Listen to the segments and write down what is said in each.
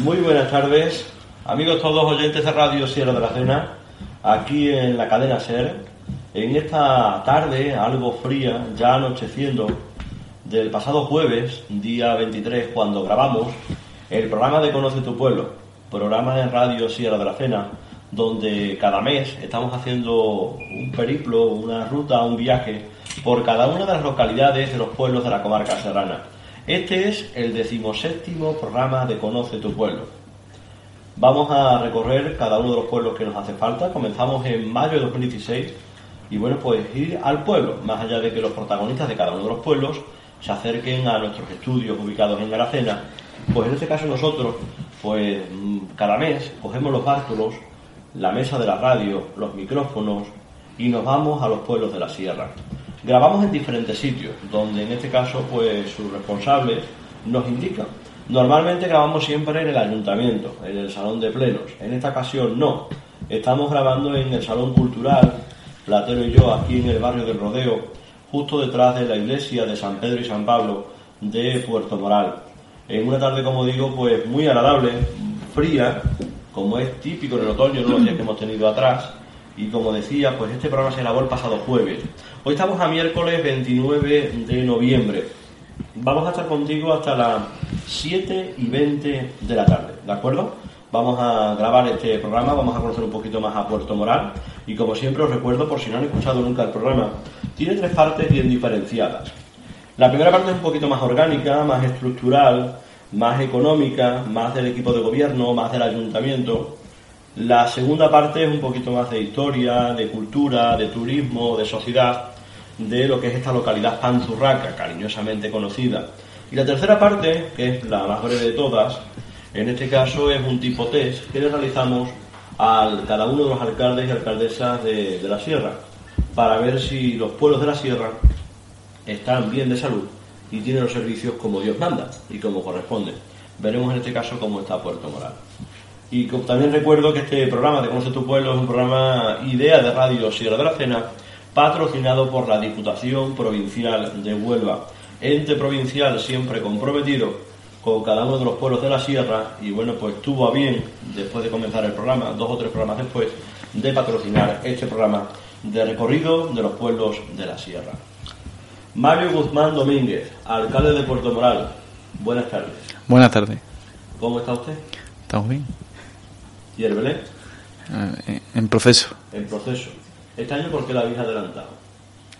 Muy buenas tardes, amigos todos oyentes de Radio Sierra de la Cena, aquí en la cadena SER, en esta tarde algo fría, ya anocheciendo, del pasado jueves, día 23, cuando grabamos el programa de Conoce tu Pueblo, programa en Radio Sierra de la Cena, donde cada mes estamos haciendo un periplo, una ruta, un viaje por cada una de las localidades de los pueblos de la comarca serrana. Este es el decimoséptimo programa de Conoce tu Pueblo. Vamos a recorrer cada uno de los pueblos que nos hace falta. Comenzamos en mayo de 2016 y bueno, pues ir al pueblo, más allá de que los protagonistas de cada uno de los pueblos se acerquen a nuestros estudios ubicados en Garacena, pues en este caso nosotros, pues mm, cada mes cogemos los bártulos, la mesa de la radio, los micrófonos y nos vamos a los pueblos de la sierra. Grabamos en diferentes sitios, donde en este caso pues sus responsables nos indican. Normalmente grabamos siempre en el ayuntamiento, en el salón de plenos. En esta ocasión no. Estamos grabando en el salón cultural, Platero y yo, aquí en el barrio del Rodeo, justo detrás de la iglesia de San Pedro y San Pablo de Puerto Moral. En una tarde, como digo, pues muy agradable, fría, como es típico en el otoño, ¿no? los días que hemos tenido atrás. Y como decía, pues este programa se grabó el pasado jueves. Hoy estamos a miércoles 29 de noviembre. Vamos a estar contigo hasta las 7 y 20 de la tarde, ¿de acuerdo? Vamos a grabar este programa, vamos a conocer un poquito más a Puerto Moral y como siempre os recuerdo, por si no han escuchado nunca el programa, tiene tres partes bien diferenciadas. La primera parte es un poquito más orgánica, más estructural, más económica, más del equipo de gobierno, más del ayuntamiento. La segunda parte es un poquito más de historia, de cultura, de turismo, de sociedad, de lo que es esta localidad panzurraca, cariñosamente conocida. Y la tercera parte, que es la más breve de todas, en este caso es un tipo test que le realizamos a cada uno de los alcaldes y alcaldesas de, la sierra, para ver si los pueblos de la sierra están bien de salud y tienen los servicios como Dios manda y como corresponde. Veremos en este caso cómo está Puerto Moral. Y también recuerdo que este programa de Conoce tu Pueblo es un programa idea de Radio Sierra de la Cena, patrocinado por la Diputación Provincial de Huelva, ente provincial siempre comprometido con cada uno de los pueblos de la sierra y bueno, pues tuvo a bien, después de comenzar el programa, dos o tres programas después, de patrocinar este programa de recorrido de los pueblos de la sierra. Mario Guzmán Domínguez, alcalde de Puerto Moral. Buenas tardes. Buenas tardes. ¿Cómo está usted? ¿Estamos bien? ¿Y el Belén? Eh, en proceso. En proceso. ¿Este año por qué lo habéis adelantado?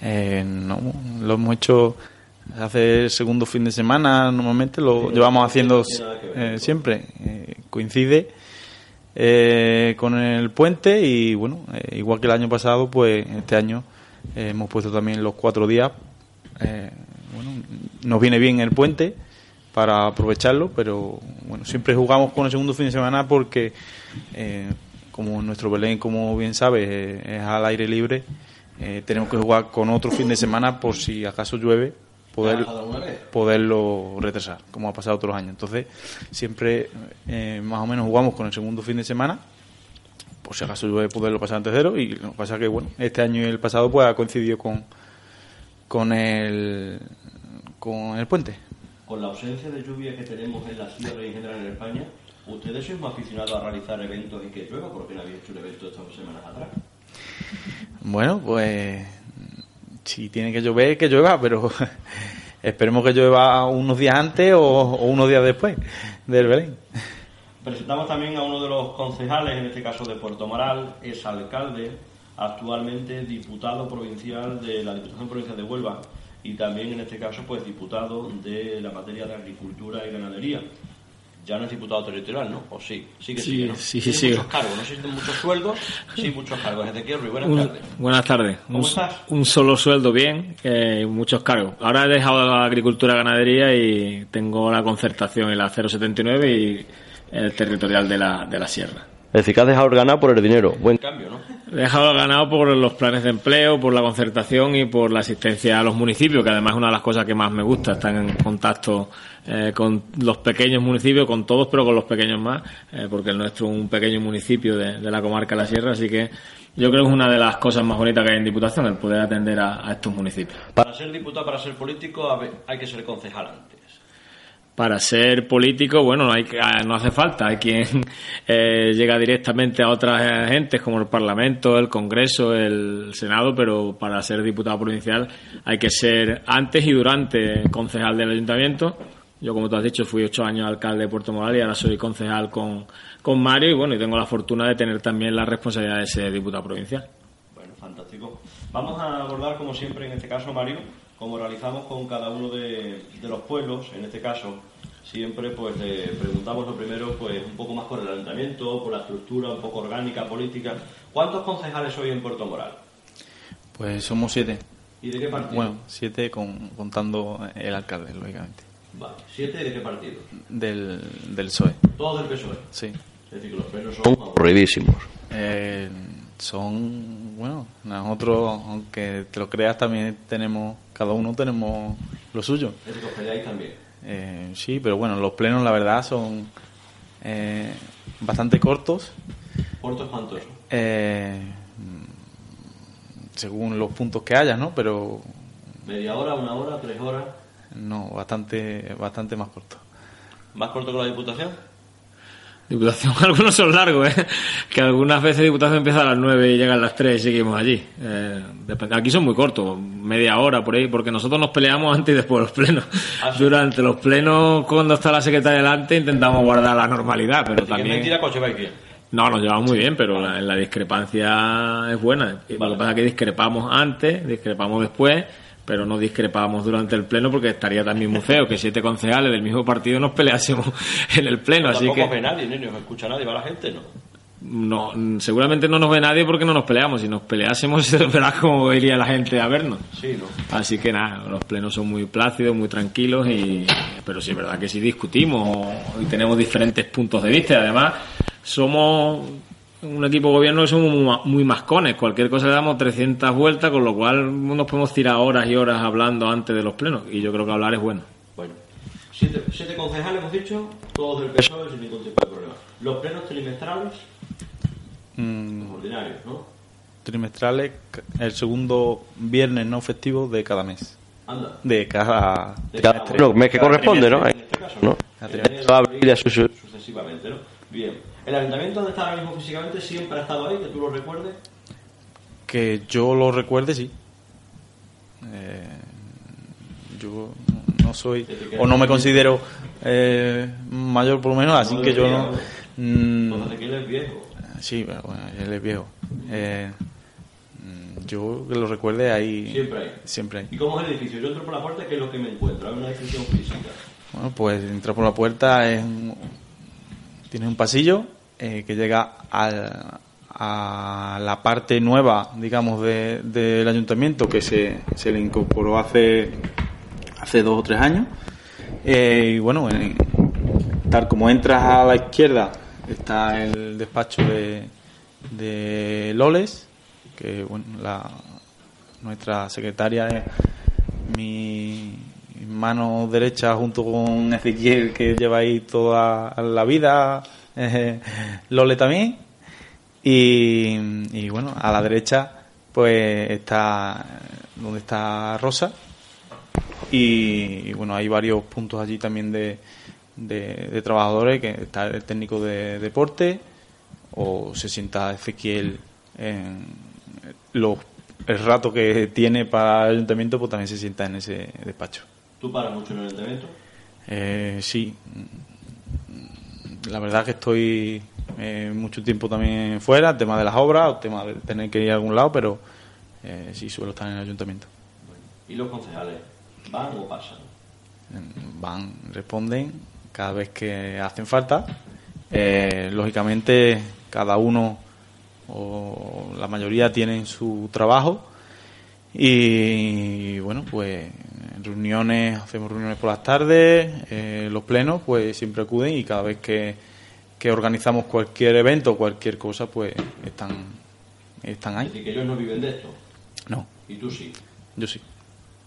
Eh, no, lo hemos hecho hace el segundo fin de semana, normalmente lo llevamos haciendo eh, siempre. Eh, coincide eh, con el puente y bueno, igual que el año pasado, pues este año hemos puesto también los cuatro días. Eh, bueno, nos viene bien el puente para aprovecharlo, pero bueno, siempre jugamos con el segundo fin de semana porque eh, como nuestro Belén, como bien sabes, eh, es al aire libre, eh, tenemos que jugar con otro fin de semana por si acaso llueve, poder, poderlo retrasar, como ha pasado otros años. Entonces, siempre eh, más o menos jugamos con el segundo fin de semana, por si acaso llueve, poderlo pasar antes cero, y lo que pasa que, bueno, este año y el pasado pues ha coincidido con, con, el, con el puente. Con la ausencia de lluvia que tenemos en la sierra y en general en España, ¿ustedes son más aficionados a realizar eventos y que llueva? ¿Por qué no habéis hecho un evento estas dos semanas atrás? Bueno, pues si tiene que llover, que llueva, pero esperemos que llueva unos días antes o, o unos días después del Belén. Presentamos también a uno de los concejales, en este caso de Puerto Moral, es alcalde, actualmente diputado provincial de la Diputación Provincial de Huelva y también en este caso pues diputado de la materia de agricultura y ganadería. ya no es diputado territorial, ¿no? ¿O sí? Sí que Sí, sigue, ¿no? sí, Tiene sí. muchos cargos, no tiene muchos sueldos, sí, muchos cargos. Ezequiel Ruiz, buenas Un- tardes. buenas tardes. ¿Cómo un, estás? un solo sueldo bien, eh, muchos cargos. Ahora he dejado la agricultura y ganadería y tengo la concertación en la 079 y el territorial de la, de la sierra. Es decir, que has dejado ganar por el dinero. Buen cambio, ¿no? Dejado ganado por los planes de empleo, por la concertación y por la asistencia a los municipios, que además es una de las cosas que más me gusta, estar en contacto eh, con los pequeños municipios, con todos, pero con los pequeños más, eh, porque el nuestro es un pequeño municipio de, la comarca de la Sierra, así que yo creo que es una de las cosas más bonitas que hay en Diputación, el poder atender a, a estos municipios. Para ser diputado, para ser político, hay que ser concejal antes. Para ser político, bueno, no, hay ah, no hace falta. Hay quien eh, llega directamente a otras agentes como el Parlamento, el Congreso, el Senado, pero para ser diputado provincial hay que ser antes y durante concejal del ayuntamiento. Yo, como tú has dicho, fui ocho años alcalde de Puerto Moral y ahora soy concejal con, con Mario y bueno, y tengo la fortuna de tener también la responsabilidad de ser diputado provincial. Bueno, fantástico. Vamos a abordar, como siempre, en este caso, Mario, como realizamos con cada uno de los pueblos, en este caso, siempre pues le preguntamos lo primero, pues un poco más por el ayuntamiento, por la estructura, un poco orgánica, política. ¿Cuántos concejales hoy en Puerto Moral? Pues somos siete. ¿Y de qué partido? Bueno, siete con- contando el alcalde, lógicamente. Vale, ¿siete de qué partido? Del, del PSOE, Todos del PSOE. sí. Es decir, que los son aburridísimos. Eh, son, bueno, nosotros, aunque te lo creas, también tenemos, cada uno tenemos lo suyo. Es decir, que os peleáis también. Eh, sí, pero bueno, los plenos la verdad son eh, bastante cortos, ¿Cuántos cuántos? eh, según los puntos que haya, ¿no? Pero ¿Media hora, una hora, tres horas? no, bastante, bastante más cortos. ¿Más corto que la Diputación? Diputación, algunos son largos, ¿eh? Que algunas veces Diputación empieza a las 9 y llega a las 3 y seguimos allí. Eh, aquí son muy cortos, media hora por ahí, porque nosotros nos peleamos antes y después de los plenos. Ah, sí. Durante los plenos, cuando está la secretaria delante, intentamos guardar la normalidad, pero también... mentira bien. No, nos llevamos muy bien, pero la, la discrepancia es buena. Lo que pasa es que discrepamos antes, discrepamos después, pero no discrepamos durante el pleno porque estaría también muy feo que siete concejales del mismo partido nos peleásemos en el pleno. Así Tampoco que ve nadie, ni os escucha nadie, va la gente, ¿no? no, seguramente no nos ve nadie porque no nos peleamos. Si nos peleásemos, verás cómo iría la gente a vernos. Sí, ¿no? Así que nada, los plenos son muy plácidos, muy tranquilos, y, pero sí es verdad que sí discutimos y tenemos diferentes puntos de vista. Además, somos un equipo de gobierno somos muy, muy mascones. Cualquier cosa le damos 300 vueltas, con lo cual nos podemos tirar horas y horas hablando antes de los plenos. Y yo creo que hablar es bueno. Bueno, siete, siete concejales hemos dicho, todos del PSOE sin ningún tipo de problema. Los plenos trimestrales, Mm, los ordinarios, ¿no? trimestrales, el segundo viernes no festivo de cada mes. Anda. De cada, De cada cada- mes que corresponde, ¿no? En este caso, ¿no? Enero, Abril su- sucesivamente, ¿no? Bien. ¿El ayuntamiento donde está ahora mismo físicamente siempre ha estado ahí, que tú lo recuerdes? Que yo lo recuerde, sí. Eh, yo no soy, o no me considero eh, mayor por lo menos, así No que yo debería, no... Mm, Cuando Ezequiel es viejo. sí, pero bueno, él es viejo. Eh, mm, yo que lo recuerde ahí... Siempre hay. Siempre hay. ¿Y cómo es el edificio? Yo entro por la puerta, ¿qué es lo que me encuentro? Hay una descripción física. Bueno, pues entrar por la puerta es un- tienes un pasillo eh, que llega al- a la parte nueva, digamos, de- del ayuntamiento que se, se le incorporó hace hace dos o tres años. Eh, y bueno, en- tal como entras a la izquierda está el despacho de, de Loles, que bueno, la, nuestra secretaria es mi mano derecha junto con Ezequiel que lleva ahí toda la vida, Lole también. Y, y bueno, a la derecha pues está donde está Rosa. Y, y, bueno, hay varios puntos allí también de, de, de trabajadores, que está el técnico de deporte o se sienta Ezequiel en los, el rato que tiene para el ayuntamiento, pues también se sienta en ese despacho. ¿Tú paras mucho en el ayuntamiento? Eh, sí, la verdad que estoy eh, mucho tiempo también fuera, el tema de las obras, el tema de tener que ir a algún lado, pero eh, sí suelo estar en el ayuntamiento. ¿Y los concejales? ¿Van o pasan? Van, responden cada vez que hacen falta. Eh, lógicamente, cada uno o la mayoría tienen su trabajo y bueno, pues reuniones, hacemos reuniones por las tardes, eh, los plenos pues siempre acuden y cada vez que, que organizamos cualquier evento, cualquier cosa, pues están, están ahí. Es decir, que ellos no viven de esto. No, Y tú sí. yo sí.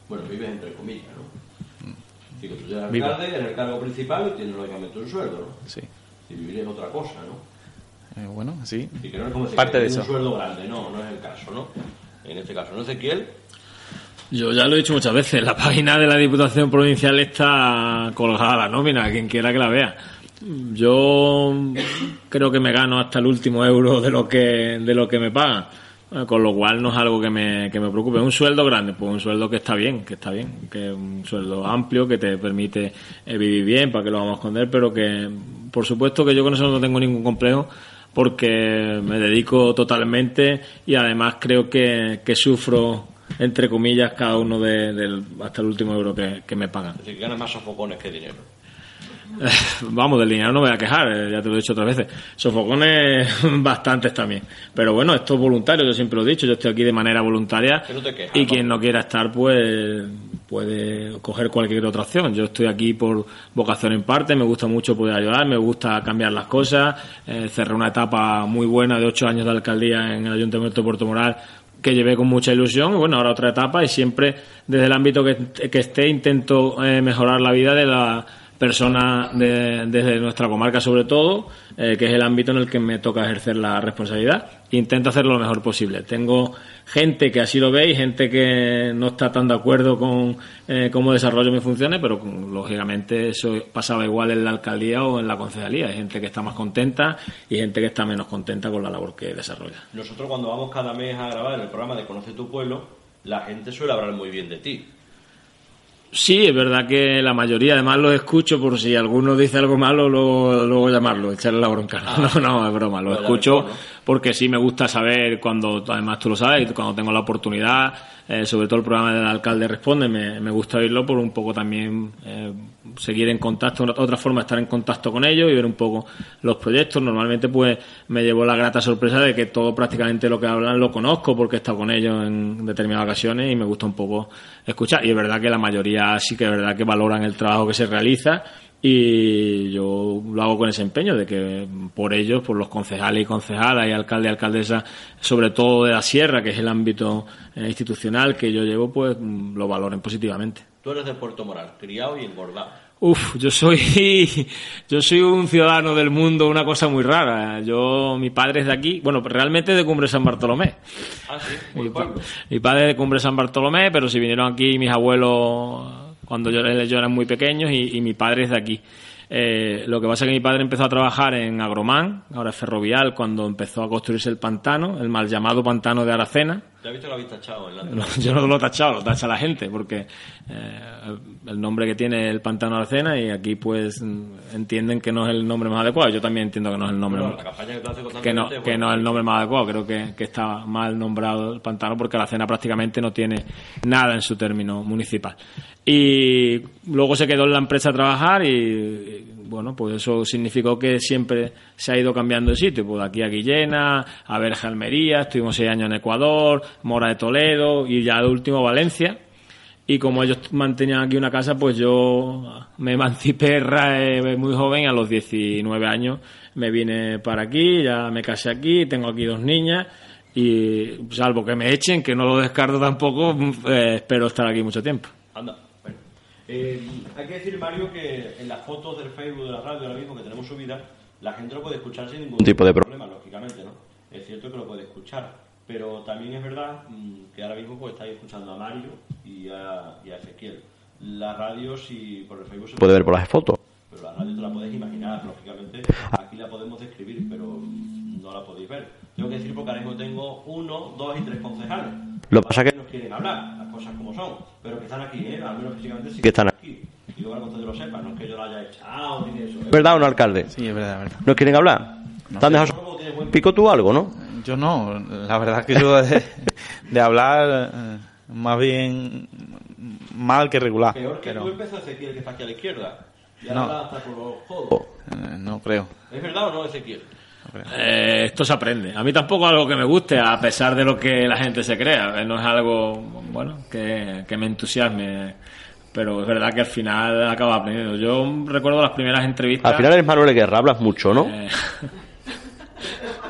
Bueno, vives entre comillas, ¿no? Mm. Que tú eres alcalde, eres el cargo principal y tienes lógicamente un sueldo, ¿no? Sí. Y vivir es otra cosa, ¿no? Eh, bueno, sí. Y que no es como Parte de eso. un sueldo grande, no, no es el caso, ¿no? En este caso, ¿no, Ezequiel? Yo ya lo he dicho muchas veces, la página de la Diputación Provincial está colgada la nómina, quien quiera que la vea. Yo creo que me gano hasta el último euro de lo que, de lo que me pagan. Con lo cual no es algo que me, que me preocupe. Un sueldo grande, pues un sueldo que está bien, que está bien, que es un sueldo amplio que te permite eh, vivir bien, para que lo vamos a esconder, pero que por supuesto que yo con eso no tengo ningún complejo porque me dedico totalmente y además creo que, que sufro entre comillas cada uno de, del hasta el último euro que, que me pagan. Es decir, ganas más sofocones que dinero. Vamos, del dinero no me voy a quejar, eh, ya te lo he dicho otras veces. Sofocones bastantes también. Pero bueno, esto es voluntario, yo siempre lo he dicho, yo estoy aquí de manera voluntaria no quejas, y quien no quiera estar pues puede coger cualquier otra opción. Yo estoy aquí por vocación en parte, me gusta mucho poder ayudar, me gusta cambiar las cosas. Eh, cerré una etapa muy buena de ocho años de alcaldía en el Ayuntamiento de Puerto Moral que llevé con mucha ilusión y bueno, ahora otra etapa y siempre desde el ámbito que, que esté intento eh, mejorar la vida de la persona de- desde nuestra comarca sobre todo, eh, que es el ámbito en el que me toca ejercer la responsabilidad. Intento hacerlo lo mejor posible. Tengo gente que así lo ve y gente que no está tan de acuerdo con eh, cómo desarrollo mis funciones, pero lógicamente eso pasaba igual en la alcaldía o en la concejalía. Hay gente que está más contenta y gente que está menos contenta con la labor que desarrolla. Nosotros cuando vamos cada mes a grabar el programa de Conoce tu pueblo, la gente suele hablar muy bien de ti. Sí, es verdad que la mayoría, además los escucho por si alguno dice algo malo, luego, luego llamarlo, echarle la bronca. No, no, es broma, lo escucho mejor, ¿no? Porque sí me gusta saber cuando, además tú lo sabes, cuando tengo la oportunidad, eh, sobre todo el programa del alcalde responde, me, me gusta oírlo por un poco también eh, seguir en contacto, otra forma de estar en contacto con ellos y ver un poco los proyectos. Normalmente pues me llevo la grata sorpresa de que todo prácticamente lo que hablan lo conozco porque he estado con ellos en determinadas ocasiones y me gusta un poco escuchar. Y es verdad que la mayoría sí que es verdad que valoran el trabajo que se realiza y yo lo hago con ese empeño de que por ellos, por los concejales y concejalas y alcalde y alcaldesa, sobre todo de la sierra, que es el ámbito eh, institucional que yo llevo, pues mm, lo valoren positivamente. Tú eres de Puerto Moral, criado y engordado. Uf, yo soy, yo soy un ciudadano del mundo, una cosa muy rara. Yo, mi padre es de aquí, bueno, realmente de Cumbre San Bartolomé. Ah, sí, Mi, mi padre es de Cumbre San Bartolomé, pero si vinieron aquí mis abuelos cuando yo, yo eran muy pequeños y, mi padre es de aquí. Eh, lo que pasa es que mi padre empezó a trabajar en Agromán, ahora es ferrovial, cuando empezó a construirse el pantano, el mal llamado pantano de Aracena. Ya he visto que lo habéis tachado en la No, yo no lo he tachado, lo tacha la gente, porque eh, el nombre que tiene el pantano Aracena y aquí pues entienden que no es el nombre más adecuado. Yo también entiendo que no es el nombre Bueno, más la campaña que tú haces que no, que no es el nombre más adecuado. Creo que, que está mal nombrado el pantano porque la cena prácticamente no tiene nada en su término municipal. Y luego se quedó en la empresa a trabajar y, bueno, pues eso significó que siempre se ha ido cambiando de sitio. Pues de aquí a Guillena, a Verja Almería, estuvimos seis años en Ecuador, Mora de Toledo y ya de último Valencia. Y como ellos mantenían aquí una casa, pues yo me emancipé eh, muy joven, a los 19 años me vine para aquí, ya me casé aquí, tengo aquí dos niñas y salvo que me echen, que no lo descarto tampoco, eh, espero estar aquí mucho tiempo. Anda. Eh, hay que decir, Mario, que en las fotos del Facebook de la radio ahora mismo que tenemos subida, la gente lo puede escuchar sin ningún tipo de problema, lógicamente, ¿no? Es cierto que lo puede escuchar, pero también es verdad mm, que ahora mismo pues estáis escuchando a Mario y a, y a Ezequiel. La radio, si por el Facebook se puede ver por las fotos. pero la radio te la puedes imaginar, lógicamente. Aquí la podemos describir, pero mm, no la podéis ver. Tengo que decir porque ahora mismo tengo uno, dos y tres concejales. Lo que pasa que nos quieren hablar, las cosas como son, pero que están aquí, ¿eh? al menos físicamente sí Que están aquí. Y luego para que ustedes lo sepan, no es que yo lo haya echado ni eso. ¿eh? ¿Es verdad o no, alcalde? Sí, es verdad, es verdad. ¿No quieren hablar? ¿Te han dejado Luego tienes buen pico tú algo, no? Yo no, la verdad que yo de, de hablar eh, más bien mal que regular. Peor que pero- tú empezó Ezequiel que está aquí a la izquierda. Y ahora No. hasta con los codos. Eh, no creo. ¿Es verdad o no, Ezequiel? Eh, esto se aprende. A mí tampoco es algo que me guste, a pesar de lo que la gente se crea. Eh, No es algo, bueno, que, que me entusiasme. Pero es verdad que al final acaba aprendiendo. Yo recuerdo las primeras entrevistas. Al final eres Manuel Guerra, hablas mucho, ¿no? Eh,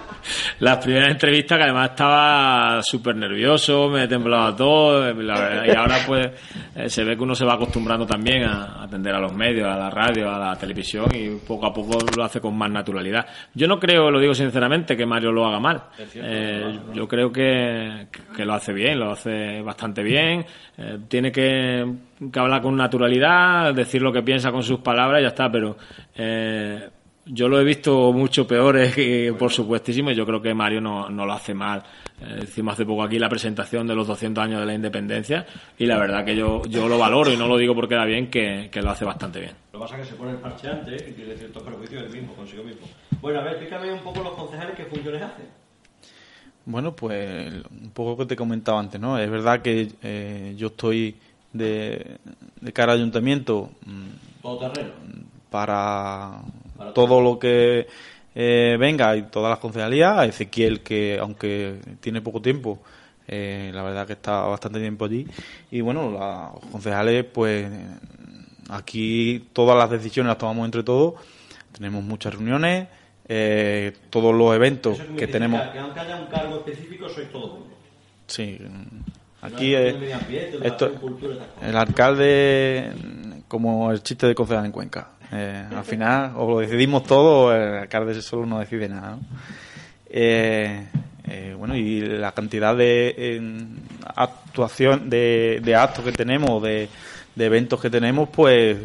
las primeras entrevistas que además estaba súper nervioso, me temblaba todo, y ahora pues eh, se ve que uno se va acostumbrando también a atender a los medios, a la radio, a la televisión y poco a poco lo hace con más naturalidad. Yo no creo, lo digo sinceramente, que Mario lo haga mal. Eh, yo creo que, que lo hace bien, lo hace bastante bien, eh, tiene que, que hablar con naturalidad, decir lo que piensa con sus palabras y ya está, pero... eh, yo lo he visto mucho peores, que, por supuestísimo, y yo creo que Mario no, no lo hace mal. Eh, hicimos hace poco aquí la presentación de los 200 años de la independencia y la verdad que yo, yo lo valoro y no lo digo porque era bien, que, que lo hace bastante bien. Lo que pasa es que se pone el parche antes y tiene ciertos perjuicios él mismo, consigo mismo. Bueno, a ver, explícame un poco los concejales qué funciones hacen. Bueno, pues un poco lo que te comentaba antes, ¿no? Es verdad que eh, yo estoy de, de cara al ayuntamiento mm, Todo terreno. Para todo lo que eh, venga y todas las concejalías. Ezequiel, que aunque tiene poco tiempo, eh, la verdad que está bastante tiempo allí. Y bueno, los concejales, pues aquí todas las decisiones las tomamos entre todos. Tenemos muchas reuniones, eh, todos los eventos que tenemos. Que aunque haya un cargo específico, sois todo uno. Sí, aquí es, esto, el alcalde, como el chiste de concejal en Cuenca. Eh, al final, o lo decidimos todo, o el alcalde solo no decide nada. ¿no? Eh, eh, bueno, y la cantidad de eh, actuación, de, de actos que tenemos, de, de eventos que tenemos, pues eh,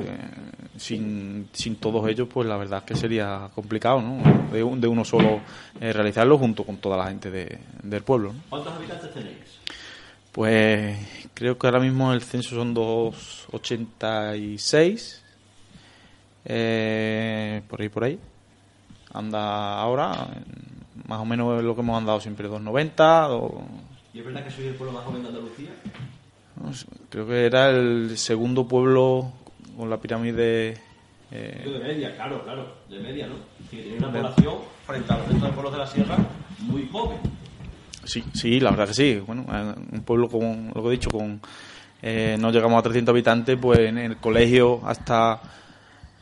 sin, sin todos ellos, pues la verdad es que sería complicado, ¿no? De, un- de uno solo eh, realizarlo junto con toda la gente de- del pueblo. ¿no? ¿Cuántos habitantes tenéis? Pues creo que ahora mismo el censo son 286. Eh, por ahí, por ahí. Anda ahora, más o menos lo que hemos andado siempre, 290. o- ¿Y es verdad que sois el pueblo más joven de Andalucía? no creo que era el segundo pueblo con la pirámide. eh, de media, claro, claro, de media, ¿no? Que tiene una población frente a los otros pueblos de la sierra muy joven. Sí, sí, la verdad que sí. Bueno, eh, un pueblo con, lo que he dicho, con eh, no llegamos a 300 habitantes, pues en el colegio hasta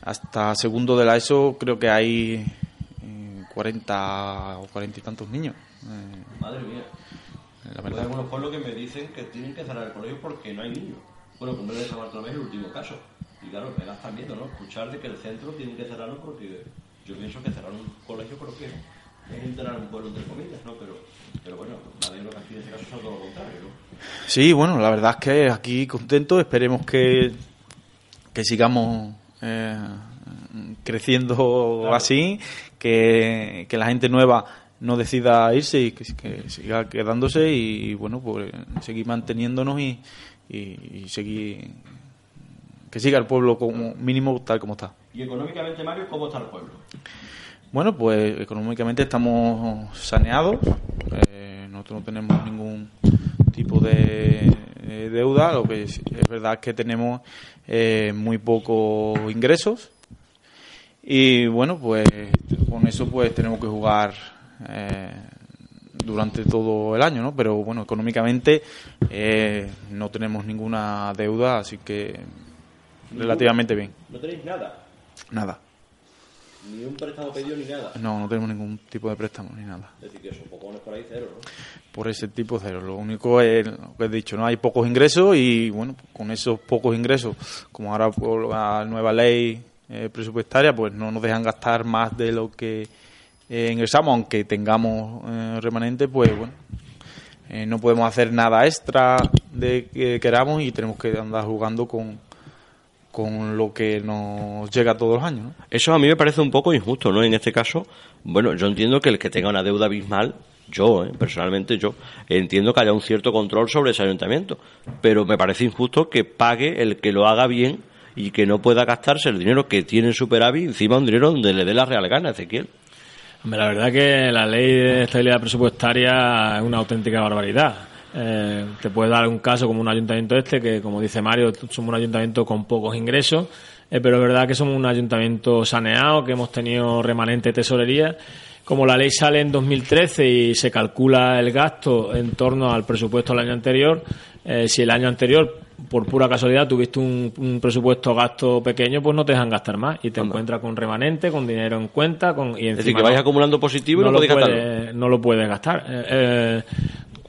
hasta segundo de la ESO creo que hay eh, 40 o 40 y tantos niños. Eh, Madre mía. la Hay verdad. algunos pueblos que me dicen que tienen que cerrar el colegio porque no hay niños. Bueno, como de San Bartolomé es el último caso. Y claro, me están viendo, ¿no? Escuchar de que el centro tienen que cerrarlo porque yo pienso que cerrar un colegio creo que es enterar un pueblo entre comillas, ¿no? Pero, pero bueno, nadie lo que aquí en este caso es todo lo contrario, ¿no? Sí, bueno, la verdad es que aquí contento. Esperemos que, que sigamos eh, creciendo así, que, que la gente nueva no decida irse y que, que siga quedándose y, bueno, pues seguir manteniéndonos y, y, y seguir que siga el pueblo como mínimo tal como está. Y económicamente, Mario, ¿cómo está el pueblo? Bueno, pues económicamente estamos saneados. Eh, nosotros no tenemos ningún tipo de deuda. Lo que es, es verdad es que tenemos eh, muy pocos ingresos. Y bueno, pues con eso pues tenemos que jugar eh, durante todo el año, ¿no? Pero bueno, económicamente eh, no tenemos ninguna deuda, así que relativamente bien. No tenéis nada, Nada. Ni un préstamo pedido ni nada. No, no tenemos ningún tipo de préstamo ni nada. Es decir, que son pocones por ahí cero, ¿no? Por ese tipo cero. Lo único es lo que he dicho, ¿no? Hay pocos ingresos y, bueno, con esos pocos ingresos, como ahora por la nueva ley eh, presupuestaria, pues no nos dejan gastar más de lo que eh, ingresamos, aunque tengamos eh, remanente, pues bueno, no podemos hacer nada extra de que queramos y tenemos que andar jugando con, con lo que nos llega todos los años, ¿no? Eso a mí me parece un poco injusto, ¿no? En este caso, bueno, yo entiendo que el que tenga una deuda abismal, yo, ¿eh? personalmente yo, entiendo que haya un cierto control sobre ese ayuntamiento, pero me parece injusto que pague el que lo haga bien y que no pueda gastarse el dinero que tiene en superávit encima un dinero donde le dé la real gana, Ezequiel. Hombre, la verdad que la ley de estabilidad presupuestaria es una auténtica barbaridad. Eh, te puedes dar un caso como un ayuntamiento este, que como dice Mario, somos un ayuntamiento con pocos ingresos eh, pero es verdad que somos un ayuntamiento saneado, que hemos tenido remanente tesorería. Como la ley sale en 2013 y se calcula el gasto en torno al presupuesto del año anterior, eh, si el año anterior, por pura casualidad, tuviste un, presupuesto gasto pequeño, pues no te dejan gastar más y te encuentras con remanente, con dinero en cuenta. Con, y es decir, que vais acumulando positivo y no, lo puedes gastar. No lo puedes gastar. Eh,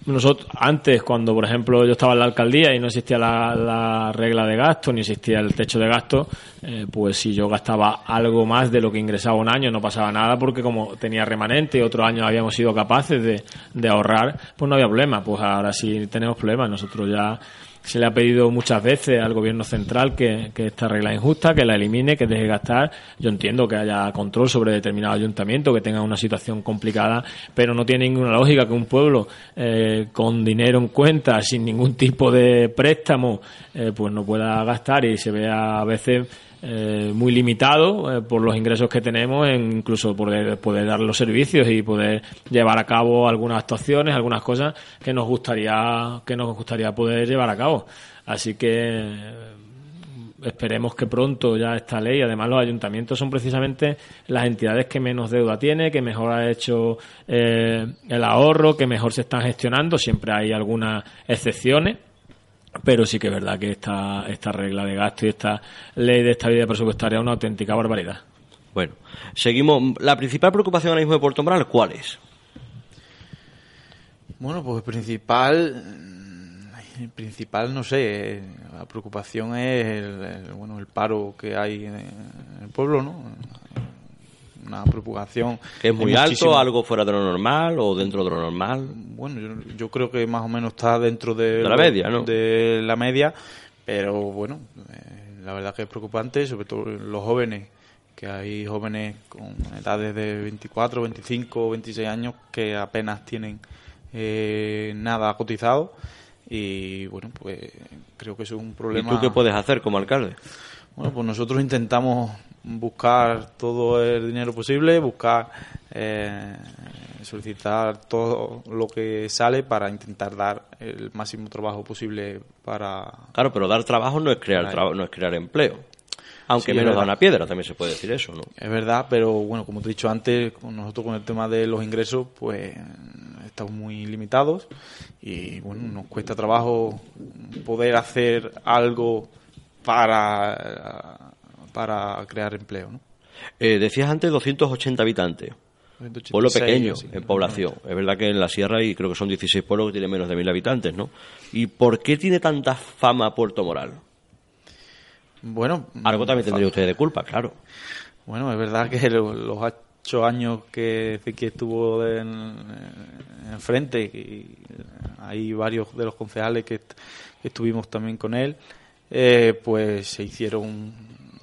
nosotros antes cuando por ejemplo yo estaba en la alcaldía y no existía la, regla de gasto ni existía el techo de gasto eh, pues si yo gastaba algo más de lo que ingresaba un año no pasaba nada porque como tenía remanente otros años habíamos sido capaces de, de ahorrar pues no había problema. Pues ahora sí tenemos problemas. Nosotros ya se le ha pedido muchas veces al gobierno central que, esta regla es injusta, que la elimine, que deje gastar. Yo entiendo que haya control sobre determinado ayuntamiento, que tenga una situación complicada, pero no tiene ninguna lógica que un pueblo eh, con dinero en cuenta, sin ningún tipo de préstamo, eh, pues no pueda gastar y se vea a veces eh, muy limitado eh, por los ingresos que tenemos, en incluso poder, poder dar los servicios y poder llevar a cabo algunas actuaciones, algunas cosas que nos gustaría que nos gustaría poder llevar a cabo. Así que eh, esperemos que pronto ya esta ley, además los ayuntamientos son precisamente las entidades que menos deuda tiene, que mejor ha hecho el ahorro, que mejor se están gestionando, siempre hay algunas excepciones pero sí que es verdad que esta, esta regla de gasto y esta ley de estabilidad presupuestaria es una auténtica barbaridad. Bueno, seguimos. La principal preocupación ahora mismo de Puerto Moral, ¿cuál es? Bueno, pues principal, el principal no sé, la preocupación es el, bueno el paro que hay en el pueblo, ¿no? Una preocupación. ¿Es muy alto, algo fuera de lo normal o dentro de lo normal? Bueno, yo, creo que más o menos está dentro de, la media, ¿no? De la media, pero bueno, eh, la verdad que es preocupante, sobre todo los jóvenes, que hay jóvenes con edades de 24, 25, 26 años que apenas tienen eh, nada cotizado y bueno, pues creo que eso es un problema. ¿Y tú qué puedes hacer como alcalde? Bueno, pues nosotros intentamos buscar todo el dinero posible, buscar eh, solicitar todo lo que sale para intentar dar el máximo trabajo posible para claro pero dar trabajo no es crear trabajo no es crear empleo. Aunque menos da una piedra también se puede decir eso no es verdad pero bueno como te he dicho antes nosotros con el tema de los ingresos pues estamos muy limitados y bueno nos cuesta trabajo poder hacer algo para para crear empleo. ¿no? Eh, decías antes 280 habitantes. Pueblo pequeño en población. Es verdad que en la sierra y creo que son 16 pueblos que tienen menos de mil habitantes, ¿no? ¿Y por qué tiene tanta fama Puerto Moral? Bueno, algo también tendría usted de culpa, claro. Bueno, es verdad que los ocho años que, que estuvo en, frente, y hay varios de los concejales que, estuvimos también con él, eh, pues se hicieron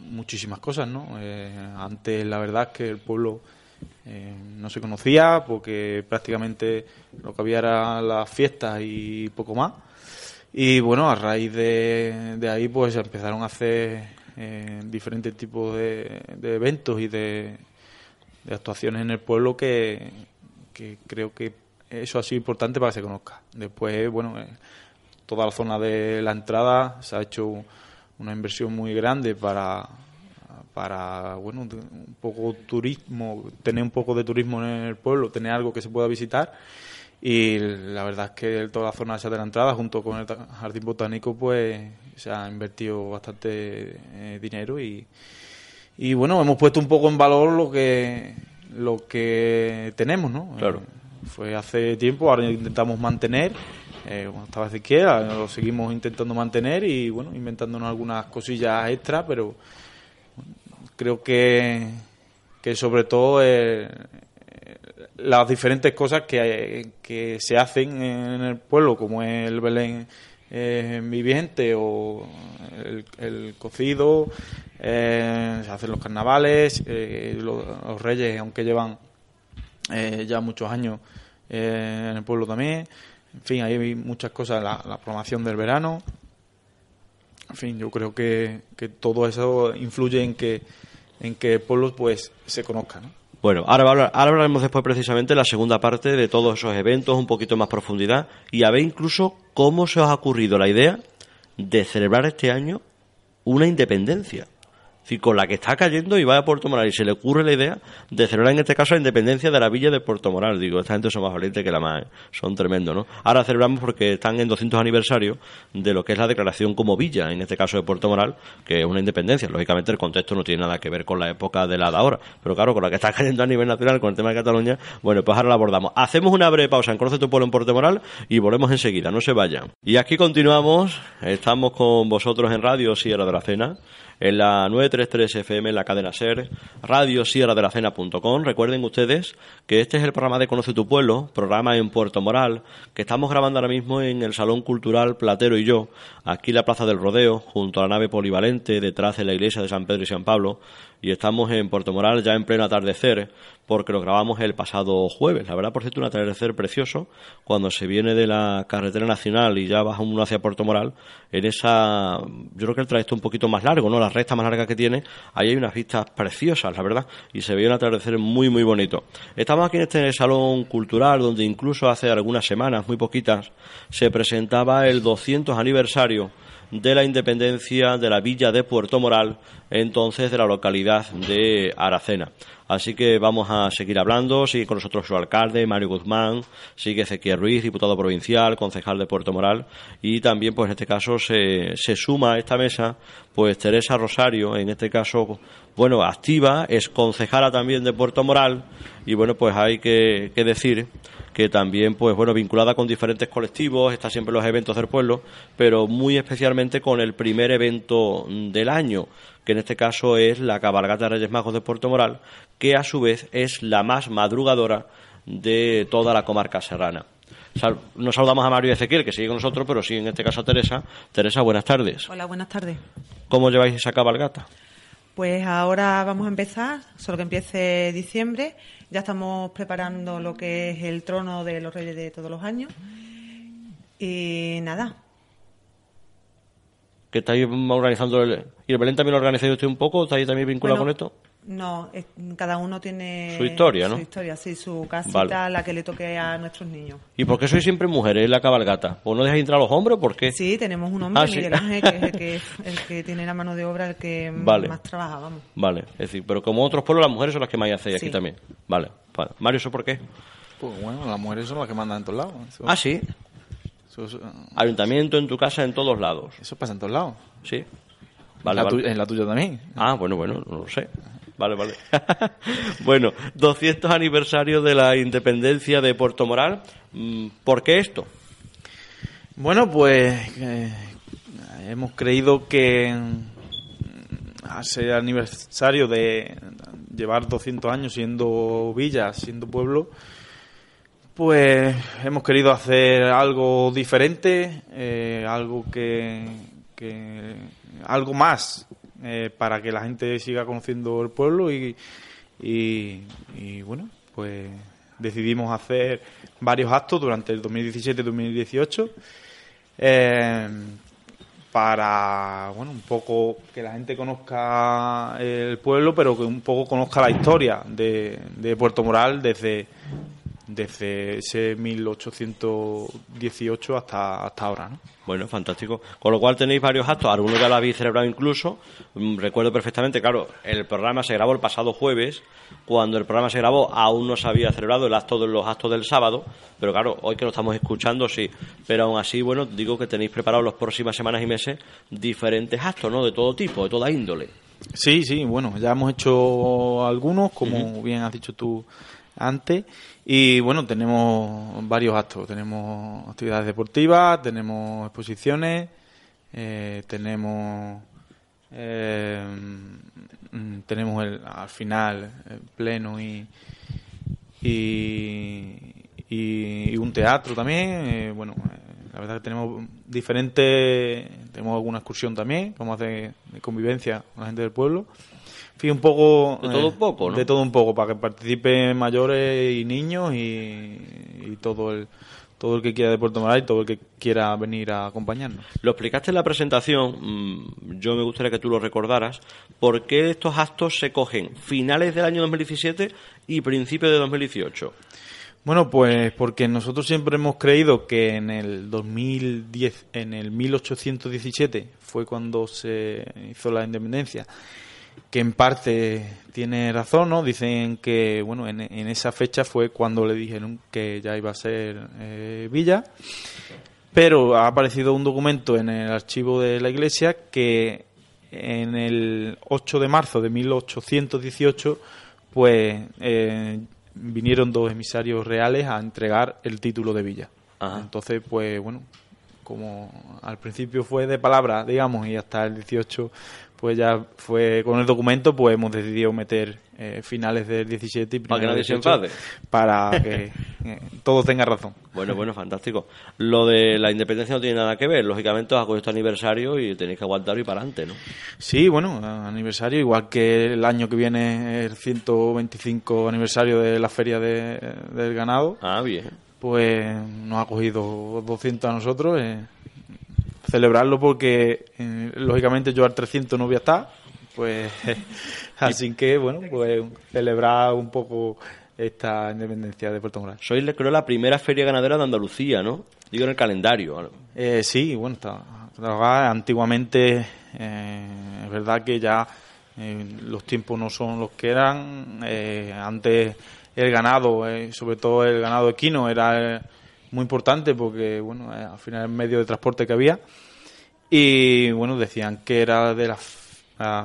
muchísimas cosas, ¿no? Eh, antes la verdad es que el pueblo eh, no se conocía porque prácticamente lo que había era las fiestas y poco más. Y bueno, a raíz de, de ahí pues empezaron a hacer eh, diferentes tipos de, eventos y de, actuaciones en el pueblo que, que, creo que eso ha sido importante para que se conozca. Después, bueno, toda la zona de la entrada se ha hecho una inversión muy grande para, para bueno, un poco turismo, tener un poco de turismo en el pueblo, tener algo que se pueda visitar. Y la verdad es que toda la zona de la entrada, junto con el jardín botánico, pues se ha invertido bastante eh, dinero y, y bueno, hemos puesto un poco en valor lo que lo que tenemos, ¿no? Claro. Fue hace tiempo, ahora intentamos mantener eh, estaba de izquierda, lo seguimos intentando mantener y bueno, inventándonos algunas cosillas extra, pero creo que, que sobre todo eh, las diferentes cosas que, que, se hacen en el pueblo, como es el Belén eh, viviente o el, cocido, eh, se hacen los carnavales, eh, los, reyes, aunque llevan ya muchos años en el pueblo también. En fin, hay muchas cosas, la, la programación del verano. En fin, yo creo que, que todo eso influye en que, en que el pueblo pues, se conozca. ¿no? Bueno, ahora, ahora hablaremos después precisamente la segunda parte de todos esos eventos, un poquito más profundidad, y a ver incluso cómo se os ha ocurrido la idea de celebrar este año una independencia. Decir, con la que está cayendo y va a Puerto Moral y se le ocurre la idea de celebrar en este caso la independencia de la villa de Puerto Moral. Digo, esta gente son más valientes que la más, ¿eh? son tremendos, ¿no? Ahora celebramos porque están en 200 aniversario de lo que es la declaración como villa, en este caso de Puerto Moral, que es una independencia. Lógicamente el contexto no tiene nada que ver con la época de la de ahora, pero claro, con la que está cayendo a nivel nacional con el tema de Cataluña, bueno, pues ahora la abordamos. Hacemos una breve pausa en Conoce tu pueblo en Puerto Moral y volvemos enseguida, no se vayan. Y aquí continuamos, estamos con vosotros en Radio Sierra de la Cena en la 933 FM, en la cadena SER, radio sierra de la cena.com. Recuerden ustedes que este es el programa de Conoce tu Pueblo, programa en Puerto Moral, que estamos grabando ahora mismo en el Salón Cultural Platero y yo, aquí en la Plaza del Rodeo, junto a la nave polivalente, detrás de la iglesia de San Pedro y San Pablo, y estamos en Puerto Moral ya en pleno atardecer, porque lo grabamos el pasado jueves. La verdad, por cierto, un atardecer precioso, cuando se viene de la carretera nacional y ya baja uno hacia Puerto Moral, en esa, yo creo que el trayecto un poquito más largo, ¿no? La recta más larga que tiene, ahí hay unas vistas preciosas, la verdad, y se ve un atardecer muy, muy bonito. Estamos aquí en este salón cultural, donde incluso hace algunas semanas, muy poquitas, se presentaba el 200 aniversario de la independencia de la villa de Puerto Moral, entonces de la localidad de Aracena. Así que vamos a seguir hablando. Sigue con nosotros su alcalde, Mario Guzmán. Sigue Ezequiel Ruiz, diputado provincial, concejal de Puerto Moral. Y también, pues en este caso, se, se suma a esta mesa, pues Teresa Rosario, en este caso, bueno, activa, es concejala también de Puerto Moral. Y bueno, pues hay que, que decir que también, pues bueno, vinculada con diferentes colectivos, está siempre en los eventos del pueblo, pero muy especialmente con el primer evento del año, que en este caso es la cabalgata de Reyes Magos de Puerto Moral, que a su vez es la más madrugadora de toda la comarca serrana. Nos saludamos a Mario Ezequiel, que sigue con nosotros, pero sí en este caso a Teresa. Teresa, buenas tardes. Hola, buenas tardes. ¿Cómo lleváis esa cabalgata? Pues ahora vamos a empezar, solo que empiece diciembre. Ya estamos preparando lo que es el trono de los reyes de todos los años. Y nada. ¿Que estáis organizando el... ¿Y el Belén también lo organizáis usted un poco? ¿Estáis también vinculado con esto? No, cada uno tiene su historia, ¿no? Su historia, sí, su casita, la que le toque a nuestros niños. ¿Y por qué sois siempre mujeres en la cabalgata? ¿O no dejáis entrar a los hombres o por qué? Sí, tenemos un hombre, ah, Miguel Ángel, que es el que, el que, tiene la mano de obra, el que más trabaja, vamos. Vale, es decir, pero como otros pueblos, las mujeres son las que más hacéis aquí también. Vale, vale. Mario, ¿eso por qué? Pues bueno, las mujeres son las que mandan en todos lados. Ah, sí. Ayuntamiento, en tu casa, en todos lados. Eso pasa en todos lados. Sí. Vale, en la tuya también. Ah, bueno, bueno, no lo sé. Vale, vale. bueno, 200 aniversario de la independencia de Puerto Moral. Mm, ¿Por qué esto? Bueno, pues eh, hemos creído que a ser aniversario de llevar 200 años siendo villa, siendo pueblo, pues hemos querido hacer algo diferente, eh, algo que, que, algo más eh, para que la gente siga conociendo el pueblo y, y, bueno, pues decidimos hacer varios actos durante el 2017-2018 eh, para, bueno, un poco que la gente conozca el pueblo, pero que un poco conozca la historia de, de Puerto Moral desde, desde ese 1818 hasta, hasta ahora, ¿no? Bueno, fantástico. Con lo cual tenéis varios actos, algunos ya lo habéis celebrado incluso. Mm, recuerdo perfectamente, claro, el programa se grabó el pasado jueves. Cuando el programa se grabó aún no se había celebrado el acto de los actos del sábado, pero claro, hoy que lo estamos escuchando sí. Pero aún así, bueno, digo que tenéis preparados las próximas semanas y meses diferentes actos, ¿no? De todo tipo, de toda índole. Sí, sí, bueno, ya hemos hecho algunos, como bien has dicho tú antes. Y bueno, tenemos varios actos. Tenemos actividades deportivas, tenemos exposiciones, eh, tenemos eh, mm, tenemos el, al final el pleno y, y, un teatro también. Eh, bueno, la verdad que tenemos diferentes, tenemos alguna excursión también, como hace de convivencia con la gente del pueblo un poco... De todo un poco, De todo un poco, para que participen mayores y niños y, todo el todo el que quiera de Puerto Moral y todo el que quiera venir a acompañarnos. Lo explicaste en la presentación, mm, yo me gustaría que tú lo recordaras, ¿por qué estos actos se cogen finales del año 2017 y principios de 2018? Bueno, pues porque nosotros siempre hemos creído que en el 2010, en el 1817 fue cuando se hizo la independencia que en parte tiene razón, ¿no? Dicen que, bueno, en, esa fecha fue cuando le dijeron que ya iba a ser eh, Villa, pero ha aparecido un documento en el archivo de la iglesia que en el 8 de marzo de 1818, pues eh, vinieron dos emisarios reales a entregar el título de Villa. Entonces, pues bueno, como al principio fue de palabra, digamos, y hasta el 18 pues ya fue con el documento, pues hemos decidido meter eh, finales del 17 y para que nadie se enfade. Para que eh, todo tenga razón. Bueno, bueno, fantástico. Lo de la independencia no tiene nada que ver. Lógicamente os ha cogido aniversario y tenéis que aguantar y para adelante, ¿no? Sí, bueno, aniversario, igual que el año que viene el 125 aniversario de la Feria del Ganado. Ah, bien. Pues nos ha cogido 200 a nosotros. Eh, celebrarlo porque eh, lógicamente yo al 300 no voy a estar, pues así que bueno, pues celebrar un poco esta independencia de Puerto Morales. Sois, creo, la primera feria ganadera de Andalucía, ¿no? Digo en el calendario. Eh, sí, bueno, está, antiguamente eh, es verdad que ya los tiempos no son los que eran. antes el ganado, sobre todo el ganado equino, era muy importante porque, bueno, eh, al final el medio de transporte que había. Y, bueno, decían que era de las,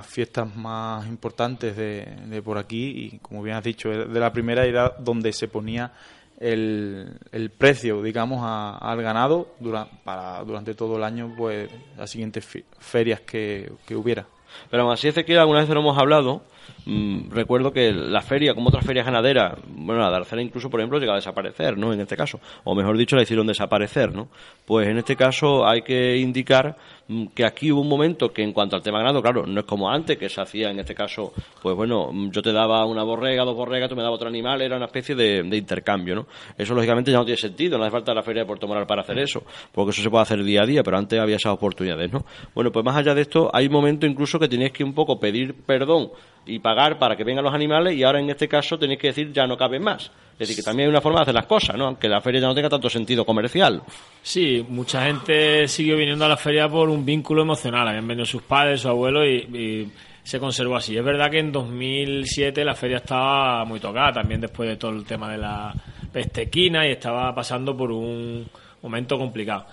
fiestas más importantes de, por aquí y, como bien has dicho, de la primera era donde se ponía el, precio, digamos, al ganado durante, para, durante todo el año, pues las siguientes ferias que, que hubiera. Pero aún así, que alguna vez lo hemos hablado, Mm, recuerdo que la feria, como otras ferias ganaderas, bueno, la Darcera incluso, por ejemplo, llega a desaparecer, ¿no? En este caso, o mejor dicho, la hicieron desaparecer, ¿no? Pues en este caso hay que indicar mm, que aquí hubo un momento que en cuanto al tema ganado, claro, no es como antes, que se hacía en este caso, pues bueno, mm, yo te daba una borrega, dos borregas, tú me dabas otro animal, era una especie de, intercambio, ¿no? Eso lógicamente ya no tiene sentido, no hace falta la feria de Puerto Moral para hacer eso, porque eso se puede hacer día a día, pero antes había esas oportunidades, ¿no? Bueno, pues más allá de esto, hay un momento incluso que tenías que un poco pedir perdón y pagar para que vengan los animales y ahora en este caso tenéis que decir ya no caben más. Es decir, que también hay una forma de hacer las cosas, ¿no? Aunque la feria ya no tenga tanto sentido comercial. Sí, mucha gente siguió viniendo a la feria por un vínculo emocional. Habían venido sus padres, su abuelo y, se conservó así. Es verdad que en 2007 la feria estaba muy tocada, también después de todo el tema de la pestequina y estaba pasando por un momento complicado.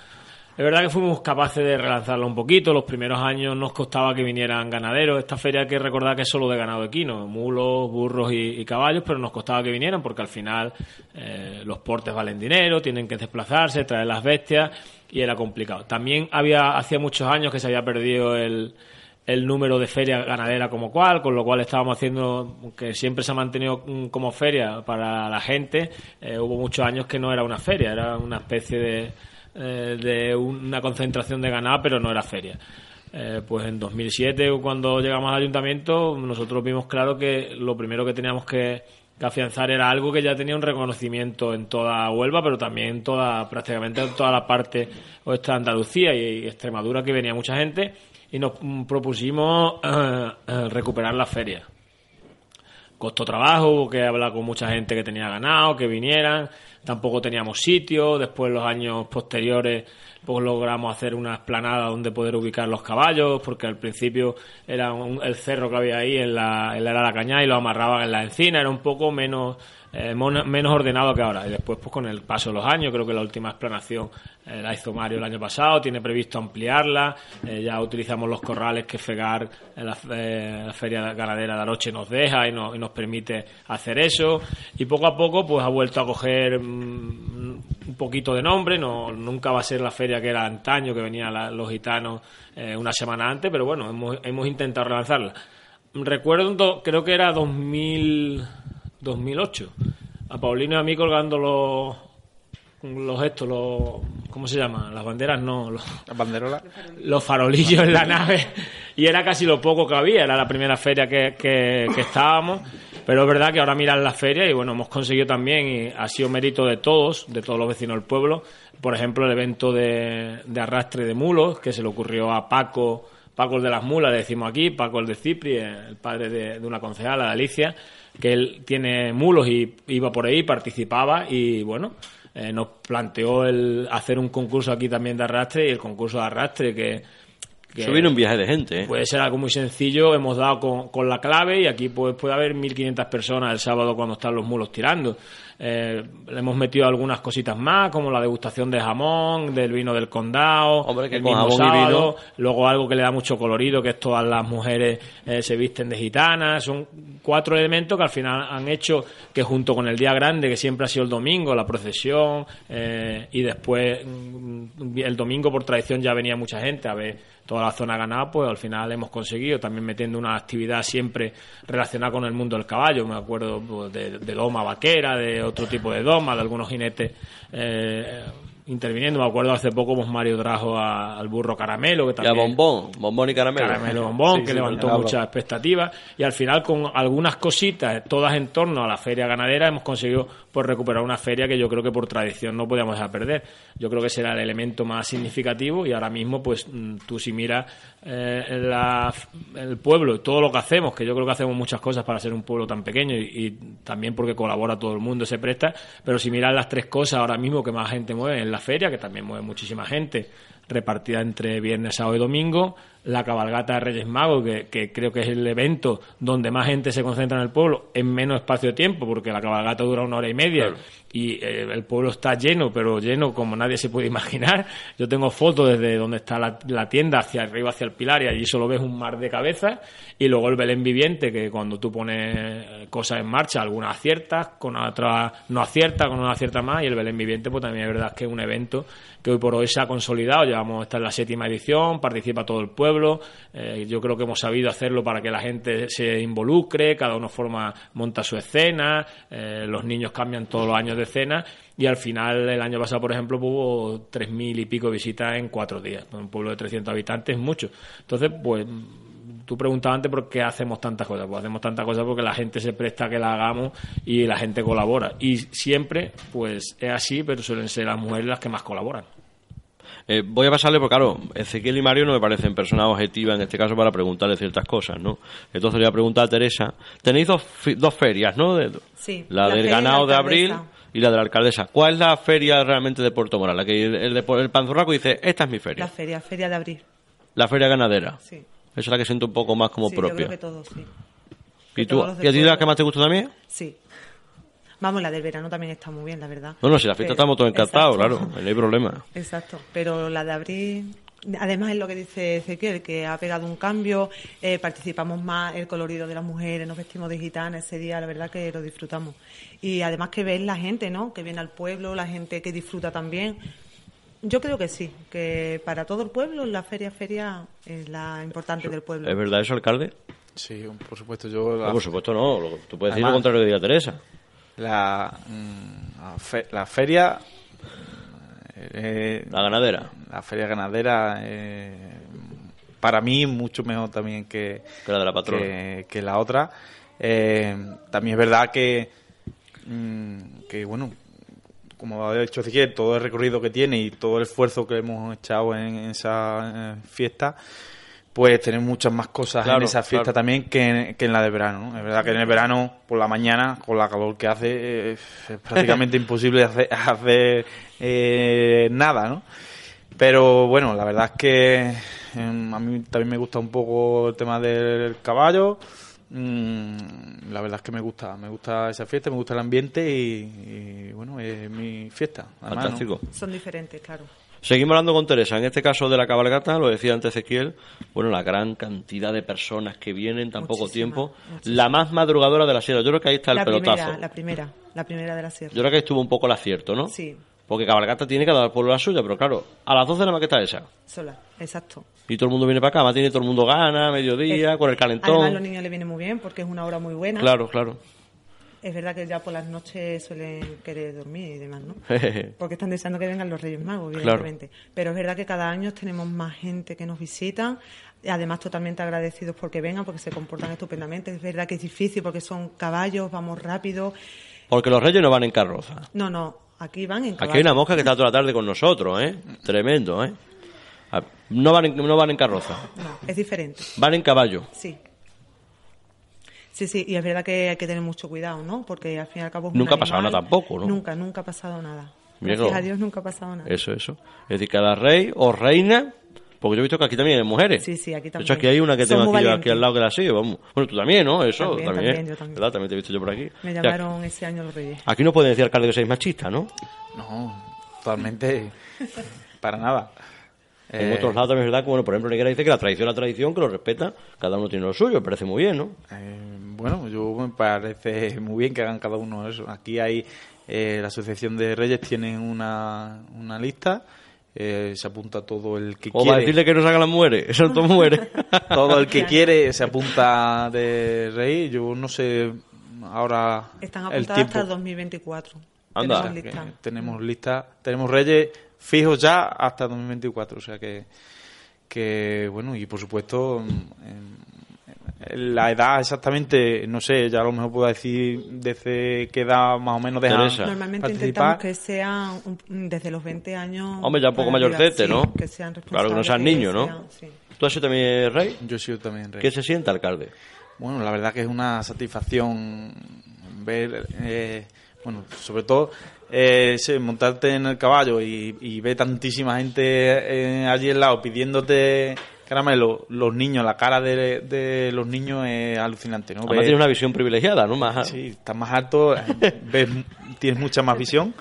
Es verdad que fuimos capaces de relanzarlo un poquito. Los primeros años nos costaba que vinieran ganaderos. Esta feria hay que recordar que es solo de ganado equino, mulos, burros y, caballos, pero nos costaba que vinieran porque al final eh, los portes valen dinero, tienen que desplazarse, traer las bestias y era complicado. También había hacía muchos años que se había perdido el, número de feria ganadera como cual, con lo cual estábamos haciendo, que siempre se ha mantenido como feria para la gente, eh, hubo muchos años que no era una feria, era una especie de eh, de una concentración de ganado, pero no era feria. Eh, pues en 2007, cuando llegamos al ayuntamiento, nosotros vimos claro que lo primero que teníamos que, afianzar era algo que ya tenía un reconocimiento en toda Huelva, pero también en toda, prácticamente en toda la parte oeste de Andalucía y, Extremadura, que venía mucha gente, y nos propusimos eh, recuperar la feria. Costó trabajo, hubo que hablar con mucha gente que tenía ganado, que vinieran, tampoco teníamos sitio, después los años posteriores pues logramos hacer una esplanada donde poder ubicar los caballos, porque al principio era el cerro que había ahí en la, en la, la cañada y lo amarraban en la encina, era un poco menos eh, menos ordenado que ahora. Y después, pues con el paso de los años, creo que la última explanación eh, la hizo Mario el año pasado, tiene previsto ampliarla, eh, ya utilizamos los corrales que Fegar en la, Feria Ganadera de Aroche nos deja y, nos permite hacer eso. Y poco a poco, pues ha vuelto a coger mm, un poquito de nombre, no, nunca va a ser la feria que era antaño, que venían los gitanos una semana antes, pero bueno, hemos, hemos intentado relanzarla. Recuerdo, creo que era 2000 2008. A Paulino y a mí colgando los, los estos, los, ¿cómo se llama? Las banderas no, los, las banderolas, los farolillos en la nave y era casi lo poco que había, era la primera feria que, que, estábamos, pero es verdad que ahora miran la feria y bueno, hemos conseguido también y ha sido mérito de todos, de todos los vecinos del pueblo, por ejemplo el evento de, de arrastre de mulos que se le ocurrió a Paco, Paco el de las mulas, le decimos aquí, Paco el de Cipri, el padre de, una concejala, de Alicia, que él tiene mulos y iba por ahí, participaba y bueno, eh, nos planteó el hacer un concurso aquí también de arrastre y el concurso de arrastre que, Eso viene un viaje de gente, ¿eh? Puede ser algo muy sencillo, hemos dado con, con la clave y aquí pues puede haber 1.500 personas el sábado cuando están los mulos tirando. Eh, le hemos metido algunas cositas más, como la degustación de jamón, del vino del condado, Hombre, que el con mismo sábado, luego algo que le da mucho colorido, que es todas las mujeres eh, se visten de gitanas, son cuatro elementos que al final han hecho que junto con el día grande, que siempre ha sido el domingo, la procesión, eh, y después mm, el domingo por tradición ya venía mucha gente a ver toda la zona ganada, pues al final hemos conseguido también metiendo una actividad siempre relacionada con el mundo del caballo. Me acuerdo pues, de, doma vaquera, de otro tipo de doma, de algunos jinetes eh, interviniendo. Me acuerdo hace poco pues Mario trajo a- al burro caramelo, que Y a también bombón, bombón y caramelo. Caramelo Bombón, Sí, que sí, levantó claro. muchas expectativas y al final con algunas cositas, todas en torno a la feria ganadera, hemos conseguido pues recuperar una feria que yo creo que por tradición no podíamos dejar perder. Yo creo que será el elemento más significativo y ahora mismo pues mm, tú si miras eh, la- el pueblo todo lo que hacemos, que yo creo que hacemos muchas cosas para ser un pueblo tan pequeño y, y también porque colabora todo el mundo, se presta, pero si miras las tres cosas ahora mismo que más gente mueve en la feria, que también mueve muchísima gente, repartida entre viernes, sábado y domingo, la cabalgata de Reyes Magos, que, que creo que es el evento donde más gente se concentra en el pueblo en menos espacio de tiempo, porque la cabalgata dura una hora y media y eh, el pueblo está lleno, pero lleno como nadie se puede imaginar. Yo tengo fotos desde donde está la, la tienda hacia arriba, hacia el pilar, y allí solo ves un mar de cabezas, y luego el Belén viviente, que cuando tú pones eh, cosas en marcha, algunas aciertas, con otras no aciertas, con una acierta más, y el Belén viviente, pues también es verdad que es un evento que hoy por hoy se ha consolidado, llevamos, esta en la séptima edición, participa todo el pueblo, eh, yo creo que hemos sabido hacerlo para que la gente se involucre, cada uno forma, monta su escena, eh, los niños cambian todos los años de escena, y al final, el año pasado, por ejemplo, hubo tres mil y pico visitas en cuatro días, un pueblo de 300 habitantes es mucho. Entonces, pues, tú preguntabas antes por qué hacemos tantas cosas. Pues hacemos tantas cosas porque la gente se presta a que la hagamos y la gente colabora. Y siempre, pues es así, pero suelen ser las mujeres las que más colaboran. Eh, voy a pasarle, porque claro, Ezequiel y Mario no me parecen personas objetivas en este caso para preguntarle ciertas cosas, ¿no? Entonces le voy a preguntar a Teresa. Tenéis dos, fi- dos ferias, ¿no? De- Sí, La, la del ganado de abril. Y la de la alcaldesa. ¿Cuál es la feria realmente de Puerto Moral? La que el, el, el panzurraco dice, esta es mi feria. La feria, feria de abril. La feria ganadera. Sí. Esa es la que siento un poco más como sí, Yo propia. creo que todos, sí. ¿Y, tú, ¿Y a ti la que más te gusta también? Sí. Vamos, la del verano también está muy bien, la verdad. No, no, si la fiesta Pero- estamos todos encantados, Exacto. claro, no hay problema. Exacto, pero la de abril, además es lo que dice Ezequiel, que ha pegado un cambio, eh, participamos más, el colorido de las mujeres, nos vestimos de gitana ese día, la verdad que lo disfrutamos. Y además que ves la gente, ¿no? Que viene al pueblo, la gente que disfruta también. Yo creo que sí, que para todo el pueblo la feria feria es la importante del pueblo. ¿Es verdad eso, alcalde? Sí, por supuesto, yo la, No, por supuesto no, lo- tú puedes decir lo contrario de Día Teresa. la, mm, la fe- la feria eh, La ganadera, la feria ganadera eh, para mí mucho mejor también que, que la de la patrona. que, que la otra. Eh, también es verdad que, mm, que bueno, como ha dicho Ezequiel, todo el recorrido que tiene y todo el esfuerzo que hemos echado en, en esa fiesta, pues tenemos muchas más cosas Claro, en esa fiesta claro. también que en, que en la de verano. ¿no? Es verdad que en el verano, por la mañana, con la calor que hace, eh, es prácticamente imposible hacer, hacer, eh, nada, ¿no? Pero bueno, la verdad es que em, a mí también me gusta un poco el tema del caballo. Mm, la verdad es que me gusta, me gusta esa fiesta, me gusta el ambiente y, y, bueno, es mi fiesta. además, ¿no? Fantástico. Son diferentes, claro. Seguimos hablando con Teresa. En este caso de la cabalgata, lo decía antes Ezequiel, bueno, la gran cantidad de personas que vienen tan poco tiempo. muchísima. La más madrugadora de la sierra. Yo creo que ahí está el la pelotazo. primera, la primera, la primera de la sierra. Yo creo que estuvo un poco el acierto, ¿no? Sí, Porque cabalgata tiene que dar pueblo la suya, pero claro, a las 12 de la maqueta esa. sola, exacto. Y todo el mundo viene para acá, más tiene todo el mundo gana, mediodía, con el Además, calentón. los niños le viene muy bien porque es una hora muy buena. Claro, claro. Es verdad que ya por las noches suelen querer dormir y demás, ¿no? Porque están deseando que vengan los Reyes Magos, Claro. evidentemente. Pero es verdad que cada año tenemos más gente que nos visita, además totalmente agradecidos porque vengan, porque se comportan estupendamente. Es verdad que es difícil porque son caballos, vamos rápido. Porque los reyes no van en carroza. No, no, aquí van en caballo. Aquí hay una mosca que está toda la tarde con nosotros, ¿eh? Tremendo, ¿eh? Ah, No van en, no van en carroza, No, es diferente, van en caballo. sí. Sí, sí, y es verdad que hay que tener mucho cuidado, ¿no? Porque al fin y al cabo es un Nunca ha pasado nada tampoco, ¿no? Nunca, nunca ha pasado nada. Gracias a Dios nunca ha pasado nada. Eso, eso. Es decir, cada rey o reina Porque yo he visto que aquí también hay mujeres. Sí, sí, aquí De también. hecho, aquí hay una que Son tengo aquí, aquí al lado que la sigue. Vamos. Bueno, tú también, ¿no? Eso, También, también. también, yo también. ¿Verdad? También te he visto yo por aquí. Me O sea, llamaron ese año los Reyes. aquí no puede decir alcalde que seáis machistas, ¿no? No, totalmente para nada. En Eh, otros lados también es verdad que, bueno, por ejemplo, Negra dice que la tradición es la tradición, que lo respeta, cada uno tiene lo suyo, me parece muy bien, ¿no? Eh, bueno, yo me parece muy bien que hagan cada uno eso. Aquí hay eh, la Asociación de Reyes tiene una, una lista, eh, se apunta todo el que O va a quiere. decirle que no salgan las mujeres, eso son mujeres. Todo el que quiere se apunta de rey. Yo no sé ahora Están el apuntadas tiempo. hasta el 2024. Anda. Tenemos que lista. tenemos lista, tenemos reyes fijos ya hasta 2024, o sea que que bueno y por supuesto mm, en- la edad exactamente no sé, ya a lo mejor puedo decir desde qué edad más o menos dejan Teresa. Normalmente participar. intentamos que sean un- desde los 20 años. Hombre, ya un poco mayorcete, sí, ¿no? Que sean Claro, que no sean responsables, niños, ¿no? sean- sí. ¿Tú has sido también rey? Yo he sido también rey. ¿Qué se siente, alcalde? Bueno, la verdad que es una satisfacción ver, eh, bueno, sobre todo eh, montarte en el caballo y, y ver tantísima gente eh, allí al lado pidiéndote caramelo, los niños, la cara de, de los niños es alucinante, ¿no? Además Ver- tienes una visión privilegiada, ¿no? Más, Sí, estás más alto, ves, tienes mucha más visión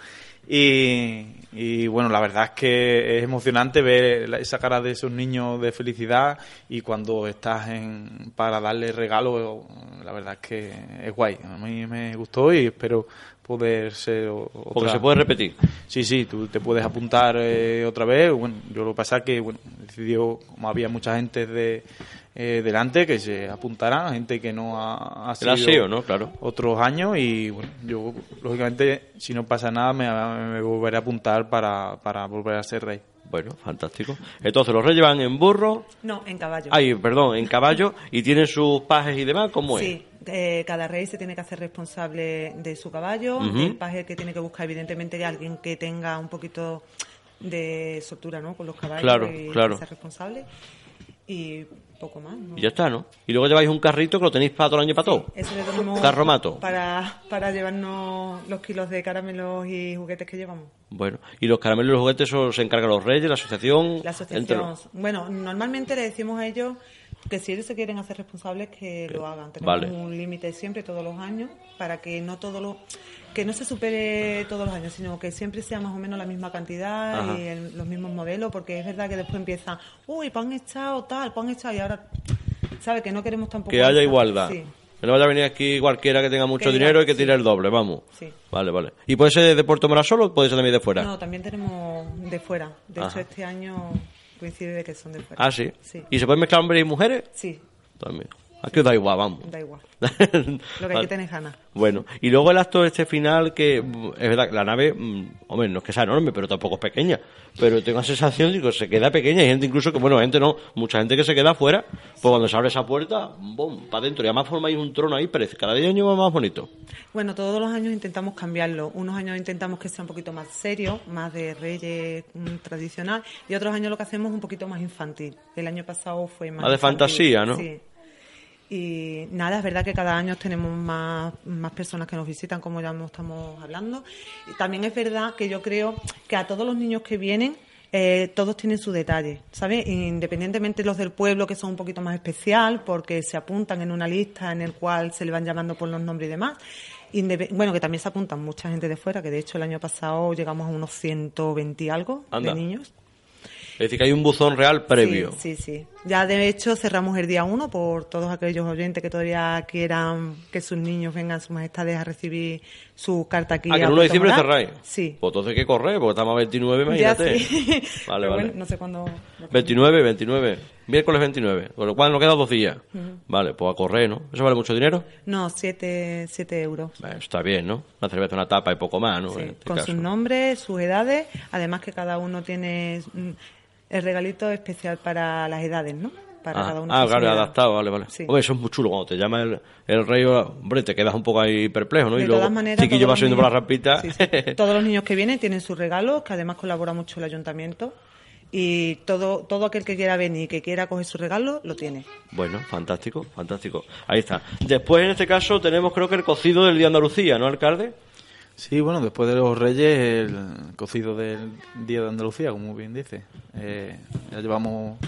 y, y, bueno, la verdad es que es emocionante ver esa cara de esos niños de felicidad y cuando estás en, para darle regalo, la verdad es que es guay. A mí me gustó y espero poder ser otra. Porque se puede repetir. Sí, sí, tú te puedes apuntar eh, otra vez. Bueno, yo lo que pasa es que bueno, decidió, como había mucha gente de, eh, delante, que se apuntara, gente que no ha, sido sido, ¿no? Claro. otros años y bueno, yo lógicamente si no pasa nada me, me volveré a apuntar para, para volver a ser rey. Bueno, fantástico. Entonces, los reyes van en burro, No, en caballo. ay, perdón, en caballo y tienen sus pajes y demás, ¿cómo es? Sí, eh, cada rey se tiene que hacer responsable de su caballo. Ujú. El paje que tiene que buscar, evidentemente, alguien que tenga un poquito de soltura ¿no? con los caballos Claro, y claro. ser responsable. Y poco más. ¿no? Y ya está, ¿no? Y luego lleváis un carrito que lo tenéis para todo el año para todo. Eso le tenemos Carromato. para, para llevarnos los kilos de caramelos y juguetes que llevamos. Bueno, y los caramelos y los juguetes eso se encargan los reyes, la asociación. La entre asociación. los- Bueno, normalmente le decimos a ellos que si ellos se quieren hacer responsables que lo hagan. Tenemos Vale. un límite siempre todos los años para que no todo lo que no se supere todos los años, sino que siempre sea más o menos la misma cantidad Ajá. y el- los mismos modelos, porque es verdad que después empiezan, uy, pan echado tal, pan echado y ahora sabe que no queremos tampoco Que haya igualdad. Sí. Que no vaya a venir aquí cualquiera que tenga mucho Que dinero y que sí. tire el doble, vamos. Sí. Vale, vale. ¿Y puede ser de Puerto Morasol o puede ser también de fuera? No, también tenemos de fuera. De Ajá. hecho, este año coincide de que son de fuera. Ah, sí. Sí. ¿Y se pueden mezclar hombres y mujeres? Sí, También. Aquí os da igual, vamos. da igual. Lo que hay que tener ganas. Bueno, y luego el acto este final que es verdad que la nave, mm, hombre, no es que sea enorme, pero tampoco es pequeña. Pero tengo la sensación de que se queda pequeña. Hay gente incluso que, bueno, gente no, mucha gente que se queda afuera. Pues cuando se abre esa puerta, ¡bum! para adentro. Y además formáis un trono ahí, parece cada día año va más bonito. Bueno, todos los años intentamos cambiarlo. Unos años intentamos que sea un poquito más serio, más de reyes mm, tradicional, y otros años lo que hacemos es un poquito más infantil. El año pasado fue más. Más de infantil, fantasía, ¿no? Sí. Y nada, es verdad que cada año tenemos más, más personas que nos visitan, como ya nos estamos hablando. Y también es verdad que yo creo que a todos los niños que vienen, eh, todos tienen su detalle, ¿sabes? Independientemente los del pueblo, que son un poquito más especial, porque se apuntan en una lista en el cual se le van llamando por los nombres y demás. Bueno, que también se apuntan mucha gente de fuera, que de hecho el año pasado llegamos a unos 120 y algo Anda. de niños. Es decir, que hay un buzón real previo. Sí, sí, sí. Ya de hecho cerramos el día 1 por todos aquellos oyentes que todavía quieran que sus niños vengan, sus majestades, a recibir su carta aquí. Ah, que el 1 de diciembre cerráis. Sí. Pues entonces hay que correr, porque estamos a 29, Ya imagínate. sí. Vale, vale. bueno, no sé cuándo. 29, 29. Miércoles 29. Con lo cual nos quedan dos días. Vale, pues a correr, ¿no? ¿Eso vale mucho dinero? No, 7 siete euros. Eh, está bien, ¿no? Una cerveza, una tapa y poco más, ¿no? Sí, este con caso. sus nombres, sus edades, además que cada uno tiene mm, el regalito especial para las edades, ¿no? Para Ah, cada uno. ah, claro, adaptado, vale, vale. Sí. Hombre, eso es muy chulo cuando te llama el, el rey, hombre, te quedas un poco ahí perplejo, ¿no? De y luego, todas maneras, chiquillo va subiendo por la rampita. Sí, sí. Todos los niños que vienen tienen sus regalos, que además colabora mucho el ayuntamiento. Y todo, todo aquel que quiera venir y que quiera coger su regalo, lo tiene. Bueno, fantástico, fantástico. Ahí está. Después, en este caso, tenemos creo que el cocido del Día de Andalucía, ¿no, alcalde? Sí, bueno, después de los Reyes, el cocido del Día de Andalucía, como bien dice. Eh, ya llevamos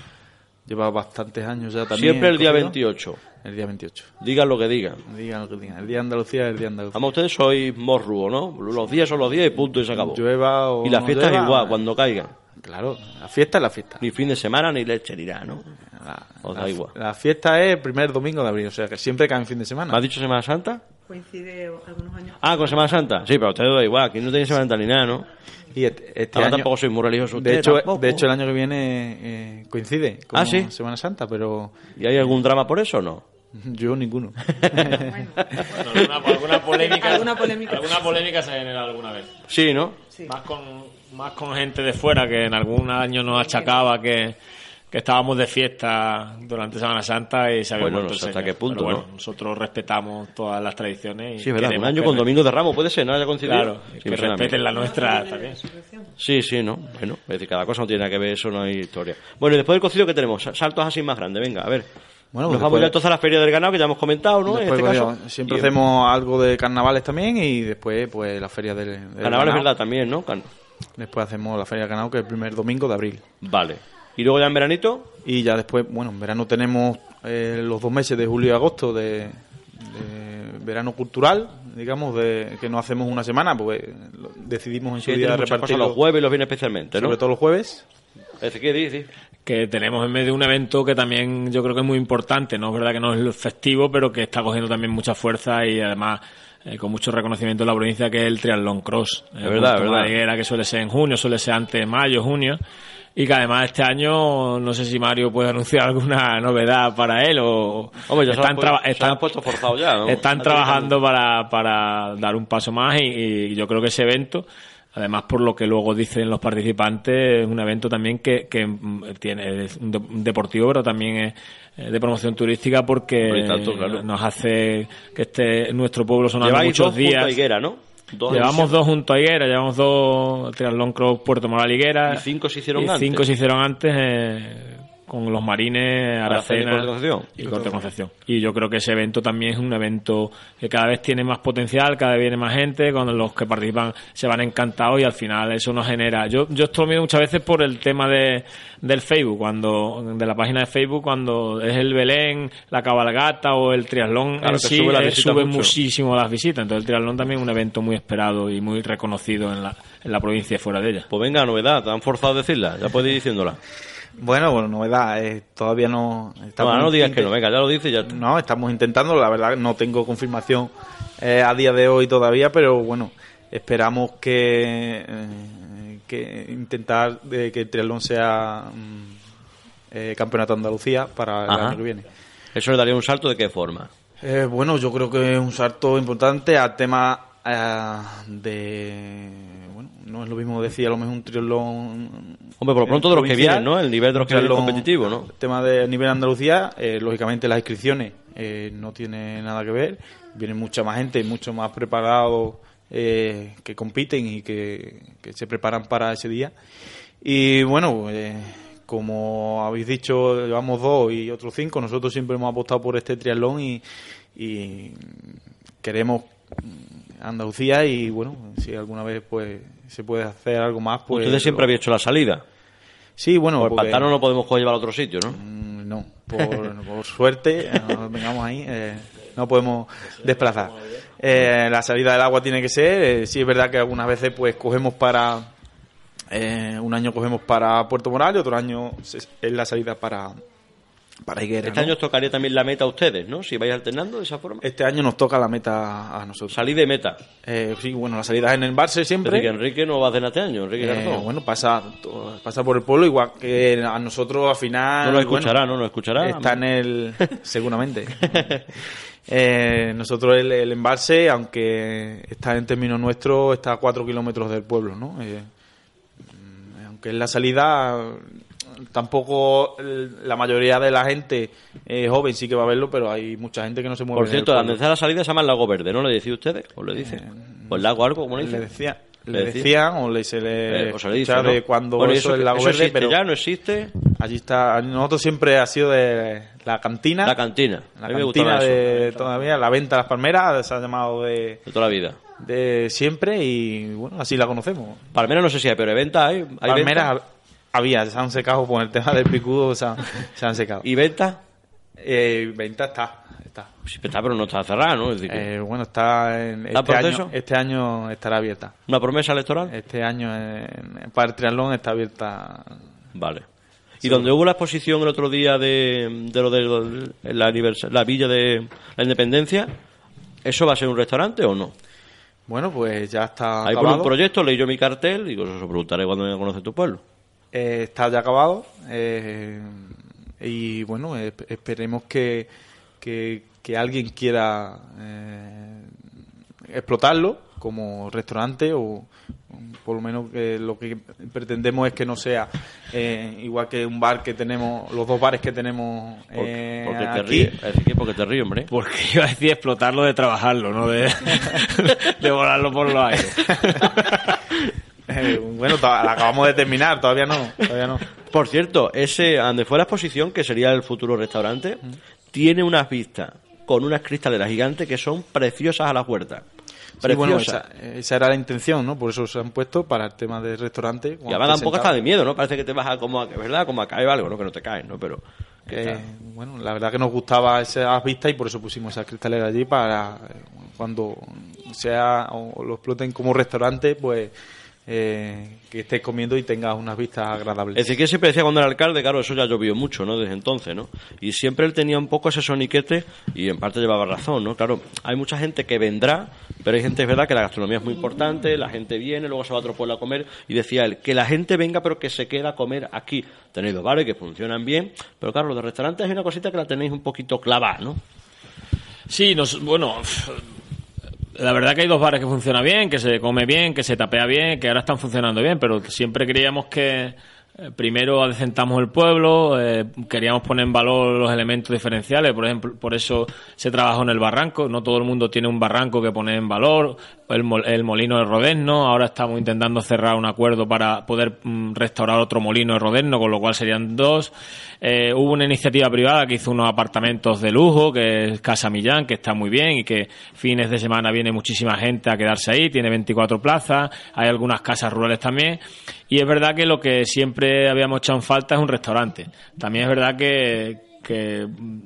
lleva bastantes años ya también. Siempre el día cocido. 28. El día 28. Digan lo que digan. Digan lo que digan. El Día de Andalucía es el Día de Andalucía. Vamos, ustedes sois morruo, ¿no? Los días son los días y punto y se acabó. Llueva o Y las no fiestas llueva, igual, cuando caigan. Claro, la fiesta es la fiesta. Ni fin de semana ni leche ni nada, ¿no? La, la- igual. la fiesta es el primer domingo de abril, o sea que siempre cae en fin de semana. ¿Me has dicho Semana Santa? Coincide algunos años. Ah, con Semana Santa. Sí, pero a ustedes da igual. Aquí no tenéis Semana Santa ni nada, ¿no? Y este, este Ahora año, tampoco soy muy religioso de usted, hecho, tampoco. de hecho el año que viene eh, coincide con Ah, ¿sí? Semana Santa, pero ¿Y hay algún drama por eso o no? yo ninguno. Bueno, alguna, alguna polémica, Alguna polémica. alguna polémica se genera alguna vez. Sí, ¿no? Sí. Más con, más con gente de fuera que en algún año nos achacaba que, que estábamos de fiesta durante Semana Santa y Bueno, no sé el hasta qué punto, Pero bueno, ¿no? nosotros respetamos todas las tradiciones. Y Sí, es verdad. Un año que con Domingo de Ramos puede ser, ¿no? ¿Haya coincidido? Claro, Sí, que mí. respeten la nuestra también. Sí, sí, ¿no? Bueno, es decir, cada cosa no tiene nada que ver, eso no hay historia. Bueno, y después del cocido, ¿qué tenemos? Saltos así más grandes, venga, a ver. Bueno, Nos pues vamos después- ya entonces a la Feria del Ganado, que ya hemos comentado, ¿no? Después, en este pues, caso. siempre Y- hacemos algo de carnavales también y después pues la feria del, del Carnaval es verdad también, ¿no? Can- Después hacemos la feria del ganado que es el primer domingo de abril. Vale. Y luego ya en veranito, Y ya después, bueno, en verano tenemos eh, los dos meses de julio y agosto de, de verano cultural, digamos, de que no hacemos una semana, pues decidimos en su sí, día repartirlo, los jueves y los viernes especialmente, ¿no? sobre todo los jueves. Es decir, ¿qué dices? que tenemos en medio de un evento que también yo creo que es muy importante, no es verdad que no es festivo, pero que está cogiendo también mucha fuerza y además eh, con mucho reconocimiento en la provincia que es el Triatlón Cross. Es verdad, es verdad. La higuera que suele ser en junio, suele ser antes de mayo, junio. Y que además este año, no sé si Mario puede anunciar alguna novedad para él o Hombre, están, han pu- traba- se están- puesto forzados ya, ¿no? están trabajando para, para dar un paso más y, y yo creo que ese evento, además por lo que luego dicen los participantes, es un evento también que, que mm, tiene es un de- un deportivo, pero también es eh, de promoción turística porque Por tanto, claro. nos hace que esté nuestro pueblo sonando Lleváis muchos dos días. a Higuera, ¿no? Dos Llevamos dos junto a Higuera, llevamos dos Triatlón Cross Puerto Moral Higuera. Y cinco se hicieron y antes. cinco se hicieron antes eh, con los marines, Aracena y Aracena Corte Concepción. y Corte Concepción. Y yo creo que ese evento también es un evento que cada vez tiene más potencial, cada vez viene más gente, cuando los que participan se van encantados y al final eso nos genera. Yo, yo esto lo muchas veces por el tema de, del Facebook, cuando, de la página de Facebook, cuando es el Belén, la cabalgata o el triatlón Claro, en sí, sube eh, sube muchísimo las visitas. Entonces el triatlón también es un evento muy esperado y muy reconocido en la, en la provincia y fuera de ella. Pues venga, novedad, te han forzado a decirla, ya puedes ir diciéndola. Bueno, bueno, novedad, eh, todavía no... Estamos no digas que no, venga, ya lo dices, ya. No, estamos intentando, la verdad no tengo confirmación eh, a día de hoy todavía, pero bueno, esperamos que, eh, que intentar de que el triatlón sea mm, eh, campeonato de Andalucía para el Ajá. año que viene. Eso le daría un salto de qué forma. Eh, bueno, yo creo que es un salto importante al tema eh, de... No es lo mismo decir a lo mejor un triatlón... Hombre, por lo pronto de los que vienen, ¿no? El nivel de los que vienen triatlón- competitivo, ¿no? El tema de nivel Andalucía, eh, lógicamente las inscripciones eh, no tiene nada que ver. Viene mucha más gente, mucho más preparados eh, que compiten y que, que se preparan para ese día. Y bueno, eh, como habéis dicho, llevamos dos y otros cinco. Nosotros siempre hemos apostado por este triatlón y, y queremos mm, Andalucía y bueno, si alguna vez pues se puede hacer algo más, pues Ustedes siempre lo- habían hecho la salida. Sí, bueno, Por el pantano no podemos coger llevar a otro sitio, ¿no? Mm, No, por, por suerte, eh, no tengamos ahí, eh, no podemos desplazar. Eh, la salida del agua tiene que ser, eh, sí es verdad que algunas veces pues cogemos para, eh, un año cogemos para Puerto Moral y otro año es la salida para, para Higuera. Este ¿no? año os tocaría también la meta a ustedes, ¿no? Si vais alternando de esa forma. Este año nos toca la meta a nosotros. Salir de meta. Eh, sí, bueno, la salida es en el Barça siempre. Enrique Enrique no va a hacer nada este año, Enrique Eh, bueno, pasa, pasa por el pueblo, igual que a nosotros al final. no lo escuchará, ¿no? No lo escuchará. Está en el. seguramente. Eh, nosotros el, el embalse, aunque está en términos nuestros, está a 4 kilómetros del pueblo, ¿no? Eh, mm, aunque en la salida tampoco la mayoría de la gente eh, joven sí que va a verlo, pero hay mucha gente que no se mueve. Por cierto, la pueblo. tercera salida se llama el Lago Verde, ¿no le decís ustedes? ¿O le dicen? ¿O el lago algo? ¿Cómo le le dicen? decía, Le le decía. decían o le se le, Eh, o se le dice, escucha ¿no? de cuando Bueno, y eso, es el Lago eso Verde, pero ya no existe allí está. Nosotros siempre ha sido de la cantina. la cantina. La cantina gustaba eso, de todavía, la venta de las palmeras, se ha llamado de, de toda la vida. de siempre y bueno, así la conocemos. Palmera no sé si hay, pero venta hay. ¿Hay Palmeras venta? Había, se han secado por el tema del picudo, se han, se han secado. ¿Y venta? Eh, venta está, está. Sí, está, pero no está cerrada, ¿no? Es decir, que Eh, bueno, está en ¿Está en este proceso? año, este año estará abierta. ¿Una promesa electoral? Este año en- para el triatlón está abierta. Vale. ¿Y donde hubo la exposición el otro día de, de lo de la, la villa de la independencia, ¿eso va a ser un restaurante o no? Bueno, pues ya está Hay por un proyecto, leí yo mi cartel, y os lo preguntaré cuando me conoce tu pueblo. Eh, está ya acabado. eh, y bueno, eh, esperemos que, que, que alguien quiera eh, explotarlo como restaurante o por lo menos que lo que pretendemos es que no sea eh, igual que un bar que tenemos, los dos bares que tenemos ¿Por, eh, porque te aquí. ríes? Es decir, porque te ríes, hombre. Porque iba a decir explotarlo de trabajarlo, no de, de volarlo por los aires. Bueno, la acabamos de terminar, todavía no, todavía no. Por cierto, ese donde fue la exposición, que sería el futuro restaurante, tiene unas vistas con unas cristaleras gigantes que son preciosas a la huerta. Sí, bueno, Preciosas. esa, esa era la intención, ¿no? Por eso se han puesto para el tema del restaurante. y además da un poco hasta de miedo, ¿no? Parece que te vas a como a, ¿verdad? Como a caer algo, ¿no? Que no te caes, ¿no? Pero que Eh, bueno, la verdad que nos gustaba esas vistas y por eso pusimos esas cristaleras allí para eh, cuando sea o lo exploten como restaurante, pues eh, que estés comiendo y tengas unas vistas agradables. Ezequiel siempre decía cuando era alcalde, claro, eso ya llovió mucho, ¿no? Desde entonces, ¿no? Y siempre él tenía un poco ese soniquete y en parte llevaba razón, ¿no? Claro, hay mucha gente que vendrá, pero hay gente, es verdad, que la gastronomía es muy importante, la gente viene, luego se va a otro pueblo a comer y decía él, que la gente venga pero que se queda a comer aquí. Tenéis dos bares que funcionan bien, pero claro, los de restaurantes hay una cosita que la tenéis un poquito clavada, ¿no? Sí, nos, bueno, la verdad que hay dos bares que funcionan bien, que se come bien, que se tapea bien, que ahora están funcionando bien, pero siempre creíamos que primero adecentamos el pueblo, eh, queríamos poner en valor los elementos diferenciales, por ejemplo, por eso se trabajó en el barranco, no todo el mundo tiene un barranco que poner en valor, el, el molino de Rodezno, ahora estamos intentando cerrar un acuerdo para poder mm, restaurar otro molino de Rodezno, con lo cual serían dos. Eh, hubo una iniciativa privada que hizo unos apartamentos de lujo, que es Casa Millán, que está muy bien y que fines de semana viene muchísima gente a quedarse ahí, tiene 24 plazas, hay algunas casas rurales también. Y es verdad que lo que siempre habíamos echado en falta es un restaurante. También es verdad que, que mm,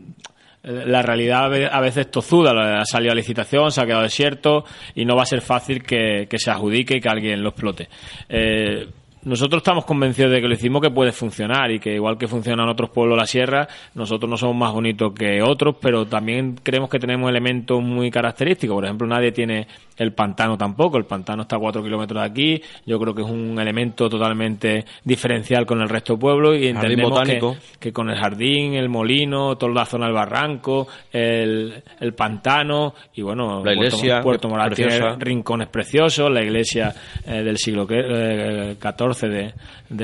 la realidad a ve- a veces tozuda, ha salido a licitación, se ha quedado desierto y no va a ser fácil que, que se adjudique y que alguien lo explote. Eh, nosotros estamos convencidos de que lo hicimos que puede funcionar y que igual que funciona en otros pueblos de la sierra, nosotros no somos más bonitos que otros, pero también creemos que tenemos elementos muy característicos. Por ejemplo, nadie tiene el pantano tampoco. El pantano está a cuatro kilómetros de aquí. Yo creo que es un elemento totalmente diferencial con el resto del pueblo y entendemos que, con el jardín, el molino, toda la zona del barranco, el, el pantano y bueno, La Puerto- iglesia, Puerto, Moral preciosa. tiene rincones preciosos, la iglesia eh, del siglo que- eh, De,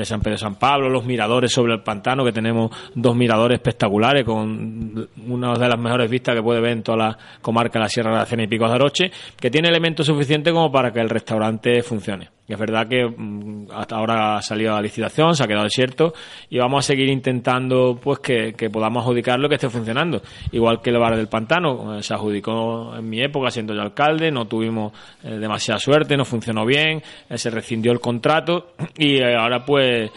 San Pedro de San Pablo, los miradores sobre el pantano, que tenemos dos miradores espectaculares con una de las mejores vistas que puede ver en toda la comarca de la Sierra de Aracena y Pico de Aroche, que tiene elementos suficientes como para que el restaurante funcione. Y es verdad que mm, hasta ahora ha salido a licitación, se ha quedado desierto y vamos a seguir intentando pues que, podamos adjudicarlo y que esté funcionando. Igual que el bar del pantano, eh, se adjudicó en mi época siendo yo alcalde, no tuvimos eh, demasiada suerte, no funcionó bien, eh, se rescindió el contrato y ahora pues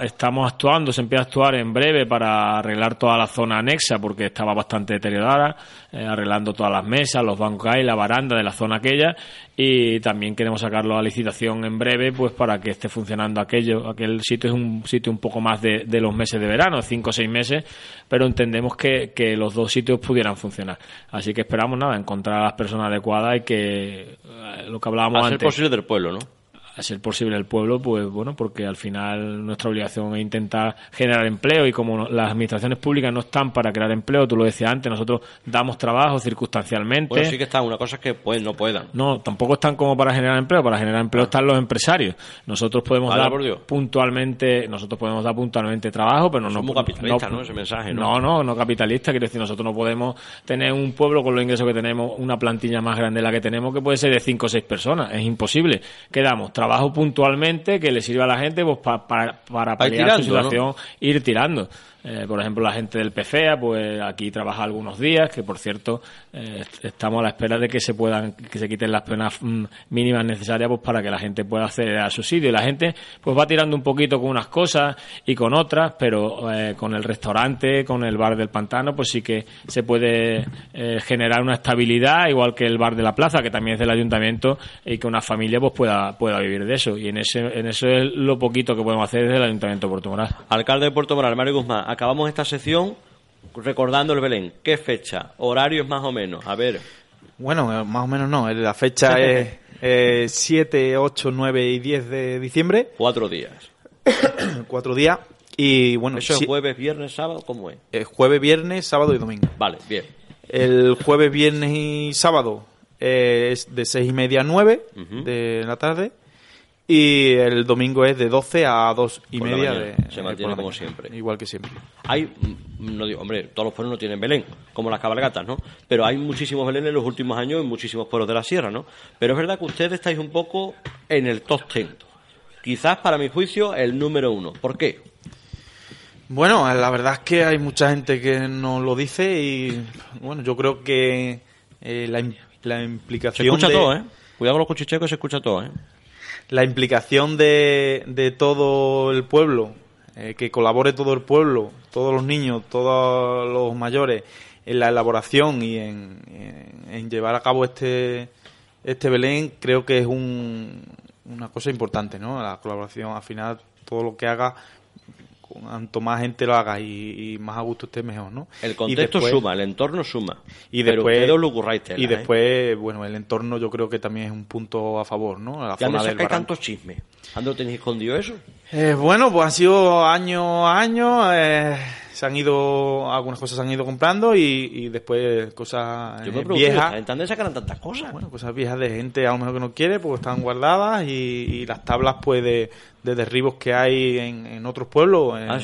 estamos actuando, se empieza a actuar en breve para arreglar toda la zona anexa porque estaba bastante deteriorada, arreglando todas las mesas, los bancos hay, la baranda de la zona aquella y también queremos sacarlo a licitación en breve pues para que esté funcionando aquello. Aquel sitio es un sitio un poco más de, de los meses de verano, cinco o seis meses, pero entendemos que, que los dos sitios pudieran funcionar. Así que esperamos nada, encontrar a las personas adecuadas y que eh, lo que hablábamos A ser antes posible del pueblo, ¿no? A ser posible el pueblo, pues bueno, porque al final nuestra obligación es intentar generar empleo y como no- las administraciones públicas no están para crear empleo, tú lo decías antes, nosotros damos trabajo circunstancialmente. Bueno, sí que está, una cosa es que pues no puedan. No, tampoco están como para generar empleo. Para generar empleo están los empresarios. Nosotros podemos dar puntualmente, nosotros podemos dar puntualmente trabajo, pero no Son muy capitalistas, ¿no? Ese mensaje, ¿no? No, no, no capitalista. Quiero decir, nosotros no podemos tener un pueblo con los ingresos que tenemos, una plantilla más grande de la que tenemos, que puede ser de cinco o seis personas. Es imposible. Que damos trabajo puntualmente que le sirva a la gente pues, pa- para, para Pa' ir paliar su situación, ir tirando. Eh, por ejemplo, la gente del PFEA, pues aquí trabaja algunos días, que por cierto, eh, estamos a la espera de que se puedan, que se quiten las penas mm, mínimas necesarias pues para que la gente pueda acceder a su sitio. Y la gente pues va tirando un poquito con unas cosas y con otras, pero eh, con el restaurante, con el bar del pantano, pues sí que se puede generar una estabilidad, igual que el bar de la plaza, que también es del ayuntamiento, y que una familia pues pueda, pueda vivir de eso. Y en ese, en eso es lo poquito que podemos hacer desde el ayuntamiento de Puerto Moral. Alcalde de Puerto Moral, Mario Guzmán, acabamos esta sección recordando el Belén. ¿Qué fecha? ¿Horarios más o menos? A ver. Bueno, eh, más o menos no. La fecha es 7, 8, 9 y 10 de diciembre. Cuatro días. Cuatro días. Y bueno, ¿Eso es jueves, viernes, sábado? ¿Cómo es? jueves, viernes, sábado y domingo. Vale, bien. El jueves, viernes y sábado es de seis y media a 9 de la tarde. Y el domingo es de 12 a 2 y media. De, Se mantiene como siempre. Igual que siempre. Hay, mm, no digo, hombre, todos los pueblos no tienen Belén, como las cabalgatas, ¿no? Pero hay muchísimos Belén en los últimos años en muchísimos pueblos de la sierra, ¿no? Pero es verdad que ustedes estáis un poco en el top 10. Quizás, para mi juicio, el número uno. ¿Por qué? Bueno, la verdad es que hay mucha gente que nos lo dice y, bueno, yo creo que eh, la, la, implicación. Se escucha todo, ¿eh? Cuidado con los cuchicheos se escucha todo, ¿eh? La implicación de, de todo el pueblo, eh, que colabore todo el pueblo, todos los niños, todos los mayores, en la elaboración y en, en, llevar a cabo este, este Belén, creo que es un, una cosa importante, ¿no? La colaboración, al final, todo lo que haga cuanto más gente lo haga y, más a gusto esté mejor, ¿no? El contexto suma, el entorno suma. Y después, y ¿eh? después bueno, el entorno yo creo que también es un punto a favor, ¿no? La zona del hay tantos chismes? ¿Ando tenéis escondido eso? Eh, bueno, pues ha sido año a año. Eh, se han ido, algunas cosas se han ido comprando y, después cosas Yo me viejas. ¿En dónde sacarán tantas cosas? Bueno, cosas viejas de gente a lo mejor que no quiere, pues están guardadas y, las tablas pues de, derribos que hay en, otros pueblos. Ah,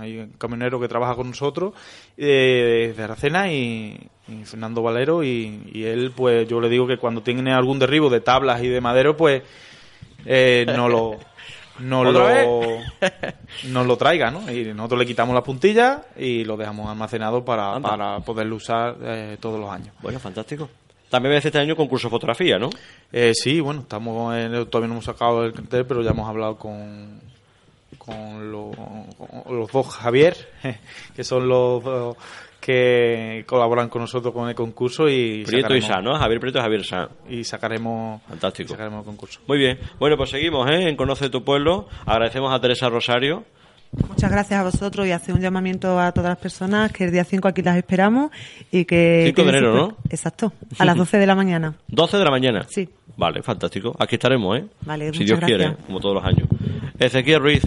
hay un camionero que trabaja con nosotros de Aracena y, Fernando Valero y, y él pues yo le digo que cuando tiene algún derribo de tablas y de madero pues eh, no lo no lo, nos lo traiga, ¿no? Y nosotros le quitamos la puntilla y lo dejamos almacenado para, para poderlo usar eh, todos los años. Bueno, fantástico. También ves este año concurso de fotografía, ¿no? Eh, sí, bueno, estamos todavía no hemos sacado el cartel, pero ya hemos hablado con, con, los dos Javier, que son los que colaboran con nosotros con el concurso y Prieto y Sá, ¿no? Javier Prieto y Javier Sá. Y sacaremos Fantástico. sacaremos el concurso. Muy bien. Bueno, pues seguimos, ¿eh? En Conoce tu pueblo. Agradecemos a Teresa Rosario. Muchas gracias a vosotros y hace un llamamiento a todas las personas que el día 5 aquí las esperamos y que... 5 de enero, ¿no? Exacto, a las 12 de la mañana. 12 de la mañana. Sí. Vale, fantástico. Aquí estaremos, ¿eh? Vale, Si Dios quiere, como todos los años. Ezequiel Ruiz,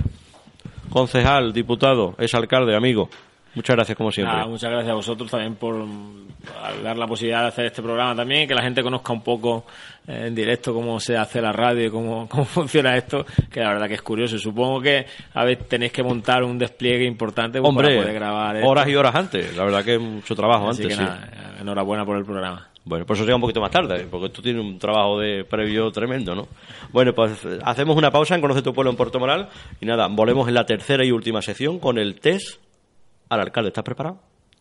concejal, diputado, es alcalde, amigo. Muchas gracias, como siempre. muchas gracias a vosotros también por dar la posibilidad de hacer este programa también, que la gente conozca un poco eh, en directo cómo se hace la radio y cómo, cómo funciona esto, que la verdad que es curioso. Supongo que a veces tenéis que montar un despliegue importante pues, para poder grabar. Horas y horas antes, la verdad que es mucho trabajo antes. enhorabuena por el programa. Bueno, por eso llega un poquito más tarde, porque esto tiene un trabajo de previo tremendo, ¿no? Bueno, pues hacemos una pausa en Conoce tu Pueblo en Puerto Moral y nada, volvemos en la tercera y última sección con el test al alcalde. ¿Estás preparado?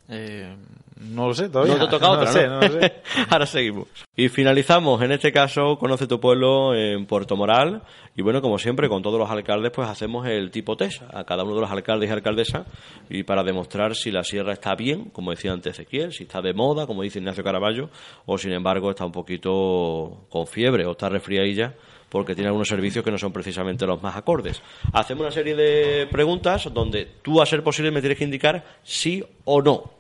Eh, no lo sé todavía. No te toca otra, sé, no sé. Ahora seguimos. Y finalizamos, en este caso, Conoce tu pueblo en Puerto Moral. Y bueno, como siempre, con todos los alcaldes, pues hacemos el tipo test a cada uno de los alcaldes y alcaldesas. Y para demostrar si la sierra está bien, como decía antes Ezequiel, si está de moda, como dice Ignacio Caraballo, o sin embargo está un poquito con fiebre o está resfriadilla porque tiene algunos servicios que no son precisamente los más acordes. Hacemos una serie de preguntas donde tú, a ser posible, me tienes que indicar sí o no.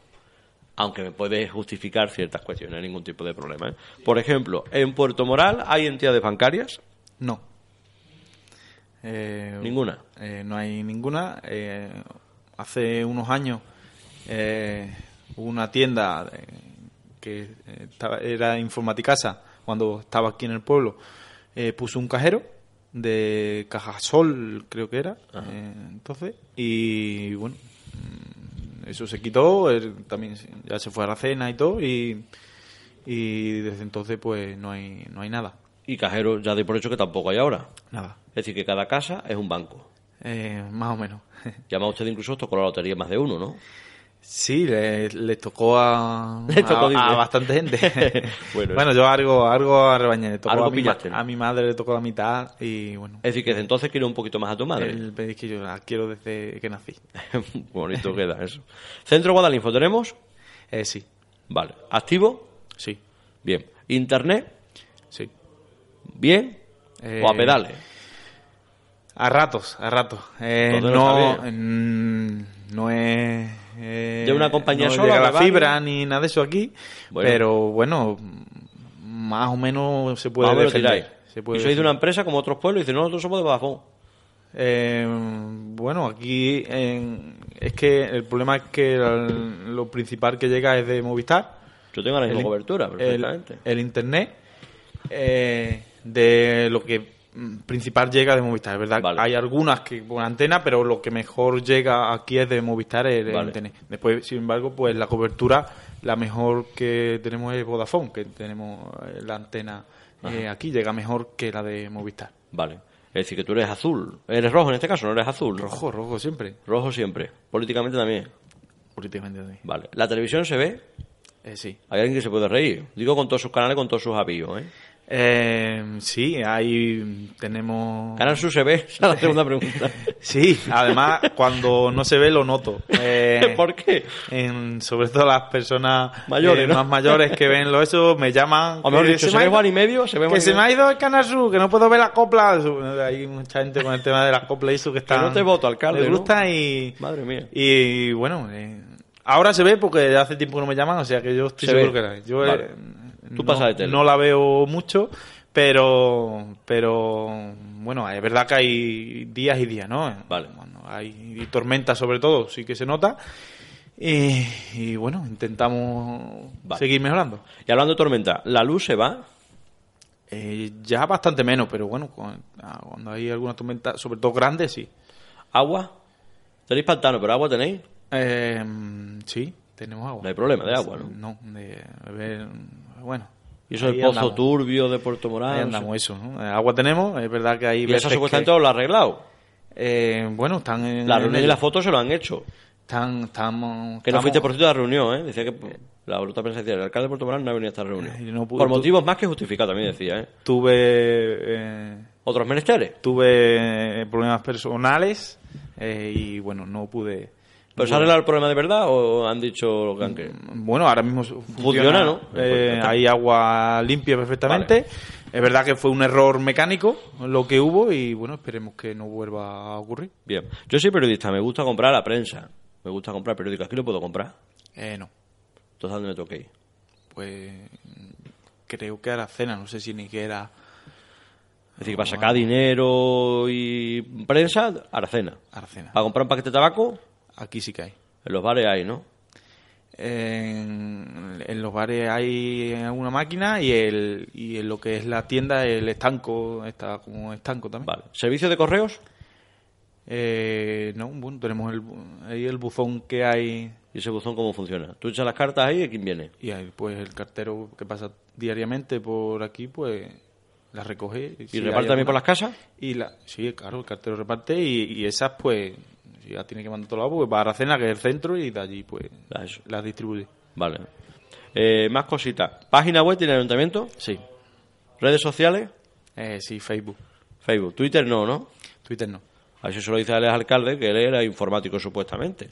Aunque me puedes justificar ciertas cuestiones, no hay ningún tipo de problema. ¿eh? Por ejemplo, ¿en Puerto Moral hay entidades bancarias? No. Eh, ¿Ninguna? Eh, no hay ninguna. hace unos años hubo una tienda que era Informaticasa, cuando estaba aquí en el pueblo, eh, puso un cajero de Cajasol, creo que era, eh, entonces, y bueno, mm, eso se quitó, también ya se fue a la cena y todo, y, y desde entonces pues no hay, no hay nada. Y cajero ya de por hecho que tampoco hay ahora. Nada. Es decir, que cada casa es un banco. Eh, más o menos. Llama usted incluso tocó la lotería más de uno, ¿no? Sí, le, le tocó a, Le tocó, a- bastante gente. Bueno, bueno, yo algo, algo arrebañé. Le tocó Algo a, mi, madre le tocó la mitad y bueno, Es decir, que desde entonces quiere un poquito más a tu madre. el pedisquillo la quiero desde que nací. Bonito queda eso. Centro Guadalinfo, ¿tenemos? Eh, sí, Vale. ¿Activo? sí, Bien. ¿Internet? sí. ¿Bien? Eh, ¿O a pedales? A ratos, a ratos. Eh, no no, es... eh, ¿De una compañía no sola, llega la fibra ni nada de eso aquí, Bueno. pero bueno, más o menos se puede Más defender. Se puede y sois de una empresa como otros pueblos y dicen, no, nosotros somos de Vodafone. Eh, bueno, aquí es que el problema es que el- lo principal que llega es de Movistar. Yo tengo la misma El- cobertura, el, perfectamente. el internet eh, de lo que principal llega de Movistar, es verdad. Vale. Hay algunas que con antena, pero lo que mejor llega aquí es de Movistar el, el Vale. Después, sin embargo, pues la cobertura la mejor que tenemos es Vodafone, que tenemos eh, la antena eh, aquí llega mejor que la de Movistar. Vale. Es decir, que tú eres azul. Eres rojo en este caso, no eres azul. Rojo, rojo siempre. Rojo siempre. Políticamente también. Políticamente también. Vale. ¿La televisión se ve? Eh, sí. Hay alguien que se puede reír. Digo con todos sus canales, con todos sus avíos, ¿eh? Eh, sí, ahí tenemos... Canal Sur se ve, esa es la segunda pregunta. Sí, además cuando no se ve lo noto. Eh, ¿Por qué? en- sobre todo las personas Mayores, eh, ¿no? más mayores que ven lo eso me llaman. O mejor dicho, se se me ve Juan y medio, se ve que se me ha ido el Canal Sur, que no puedo ver las coplas. Hay mucha gente con el tema de las coplas y eso que está. no te voto, alcalde, Me ¿no? gusta y. Madre mía. Y bueno, eh, ahora se ve porque hace tiempo que no me llaman, o sea que yo estoy Se seguro ve. que la Yo Vale. Tú no, pasas de tele. no la veo mucho, pero pero bueno, es verdad que hay días y días, ¿no? Vale. Bueno, hay tormentas sobre todo, sí que se nota. Y, y bueno, intentamos Vale. seguir mejorando. Y hablando de tormenta, ¿la luz se va? Eh, ya bastante menos, pero bueno, cuando, cuando hay alguna tormenta, sobre todo grande, sí. ¿Agua? Tenéis pantano, pero agua tenéis. Eh, sí, tenemos agua. No hay problema de agua, ¿no? No, de beber, bueno. Y eso ahí del pozo andamos. turbio de Puerto. Ahí sé. andamos, eso. ¿no? Eh, Agua tenemos, es verdad que hay Y eso supuestamente que- lo ha arreglado. eh, bueno, están en... La en reunión y las fotos se lo han hecho. Están, estamos... Que no fuiste por cierto a la reunión, ¿eh? Decía que la bruta prensa decía, el alcalde de Puerto Morado no ha venido a esta reunión. Ay, no pude- por motivos más que justificados también decía, ¿eh? Tuve... eh, ¿Otros menesteres? tuve problemas personales eh, y bueno, no pude... ¿Pero se ha arreglado el problema de verdad o han dicho que han querido? Bueno, ahora mismo funciona, Funciona, ¿no? Eh, Pues hay agua limpia perfectamente. Es verdad que fue un error mecánico lo que hubo y bueno, esperemos que no vuelva a ocurrir. Bien. Yo soy periodista, me gusta comprar la prensa. Me gusta comprar periódicos. Aquí lo puedo comprar. Eh, no, Entonces, ¿a dónde me toque ir? pues creo que Aracena, no sé si ni que era Es decir, que para sacar dinero y prensa, Aracena. Aracena. Para comprar un paquete de tabaco, Aquí sí que hay. en los bares hay, ¿no? En, en los bares hay alguna máquina y, el, y en lo que es la tienda el estanco está como estanco también. Vale. ¿Servicio de correos? Eh, no, bueno, tenemos el, ahí el buzón que hay ¿Y ese buzón cómo funciona? Tú echas las cartas ahí y ¿quién viene? y ahí pues el cartero que pasa diariamente por aquí pues la recoge. ¿Y si reparte también por las casas? Y la, sí, claro, el cartero reparte y, y esas pues si ya tiene que mandar a todo lado pues va a Aracena que es el centro y de allí pues las distribuye. Vale. Eh, más cositas. ¿Página web tiene el ayuntamiento? Sí, ¿Redes sociales? eh, sí, Facebook, Facebook. Twitter no, ¿no? Twitter no. A eso se lo dice al alcalde, que él era informático supuestamente.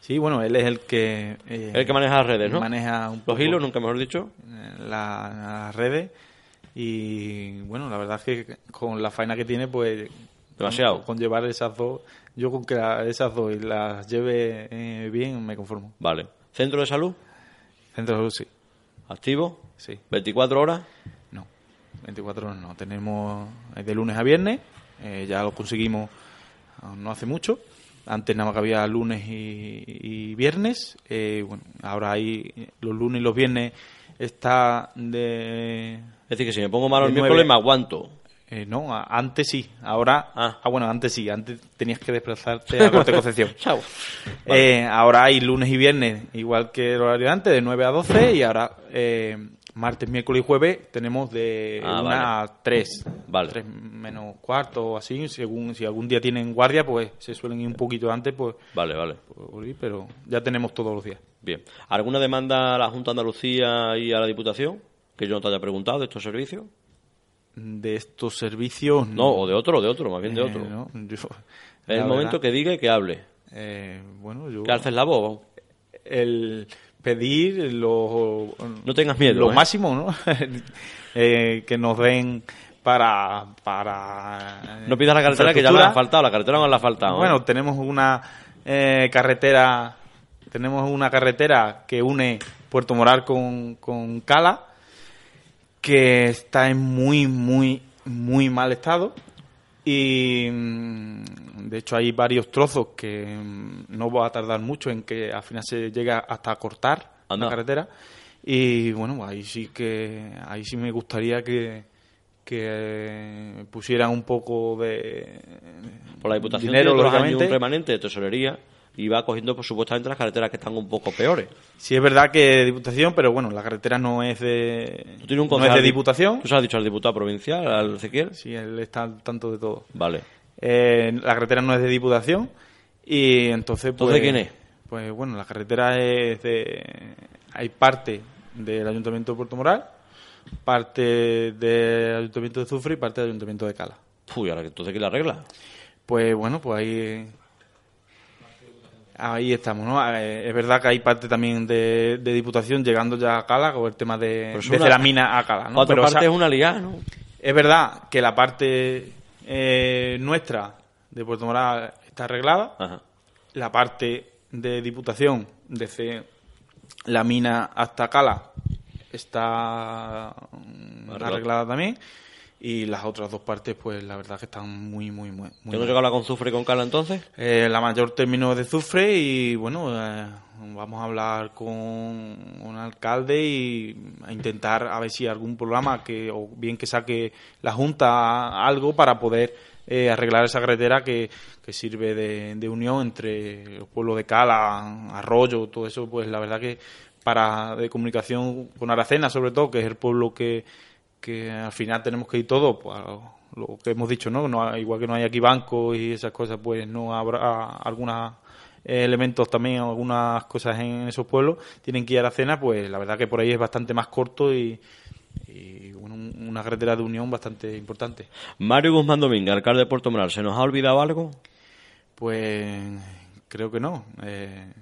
Sí, bueno, él es el que... eh, El que maneja las redes, ¿no? Maneja un Los poco hilos, nunca mejor dicho. eh, la- las redes y bueno, la verdad es que con la faena que tiene pues... Demasiado. Con, con llevar esas dos, yo con que esas dos y las lleve eh, bien me conformo. Vale. ¿Centro de salud? Centro de salud sí, ¿Activo? sí, ¿24 horas? no, 24 horas no, tenemos eh, de lunes a viernes, eh, ya lo conseguimos ah, no hace mucho, antes nada más que había lunes y, y viernes, eh, bueno, ahora hay los lunes y los viernes está de Es decir, que si me pongo malo el miércoles me aguanto. Eh, no, antes sí, ahora... Ah. Ah. bueno, antes sí, antes tenías que desplazarte a Corte Concepción. Chao. Eh, ahora hay lunes y viernes, igual que el horario de antes, de 9 a 12, y ahora eh, martes, miércoles y jueves tenemos de Ah, una a tres. Vale. Tres menos cuarto o así. Según, si algún día tienen guardia, pues se suelen ir un poquito antes, pues, Vale, vale. pues, pero ya tenemos todos los días. Bien. ¿Alguna demanda a la Junta de Andalucía y a la Diputación? Que yo no te haya preguntado de estos servicios. De estos servicios... No, o de otro, de otro, más bien de eh, otro. no, yo- Es la el momento verdad, que diga y que hable. eh, bueno, yo... Que alces la voz. el pedir lo, No tengas miedo, lo ¿eh? máximo, ¿no? Eh, que nos den para... para No pidas la carretera que ya le infraestructura. ha faltado. La carretera no le ha faltado. ¿eh? Bueno, tenemos una eh, carretera, tenemos una carretera que une Puerto Moral con, con Cala, que está en muy, muy, muy mal estado. Y mm, de hecho hay varios trozos que mm, no va a tardar mucho en que al final se llega hasta a cortar Anda. la carretera. Y bueno, ahí sí que ahí sí me gustaría que, que eh, pusieran un poco de Por la Diputación dinero, tiene lógicamente. un remanente de tesorería y va cogiendo, pues, supuestamente, las carreteras que están un poco peores. Sí es verdad que Diputación, pero bueno, la carretera no es de ¿Tú tienes un no es de di- Diputación. ¿Tú se lo has dicho al diputado provincial, al Ezequiel? Sí, él está al tanto de todo. Vale. Eh, la carretera no es de Diputación y entonces pues ¿Entonces quién es? Pues bueno, la carretera es de hay parte del Ayuntamiento de Puerto Moral, parte del Ayuntamiento de Zufre y parte del Ayuntamiento de Cala. Uy, ahora que entonces quién la arregla. Pues bueno, pues ahí ahí estamos, ¿no? Eh, Es verdad que hay parte también de, de Diputación llegando ya a Cala con el tema de desde una- la mina a Cala, ¿no? Otra Pero, o parte sea, es una liada, ¿no? es verdad que la parte eh, nuestra de Puerto Moral está arreglada, Ajá. la parte de Diputación desde la mina hasta Cala está arreglada también y las otras dos partes pues la verdad que están muy muy muy, muy ¿Tengo que hablar con Zufre y con Cala entonces? Eh, la mayor término de Zufre y bueno, eh, vamos a hablar con un alcalde y a intentar a ver si algún programa que o bien que saque la Junta algo para poder eh, arreglar esa carretera que, que sirve de, de unión entre los pueblos de Cala, Arroyo, todo eso, pues la verdad que para de comunicación con Aracena sobre todo, que es el pueblo que, que al final tenemos que ir todos, pues, a lo que hemos dicho, ¿no? no igual que no hay aquí bancos y esas cosas, pues no habrá algunos elementos también, algunas cosas en esos pueblos, tienen que ir a Aracena, pues la verdad que por ahí es bastante más corto y, y, bueno, un- una carretera de unión bastante importante. Mario Guzmán Domínguez, alcalde de Puerto Moral, ¿se nos ha olvidado algo? Pues creo que no. Eh,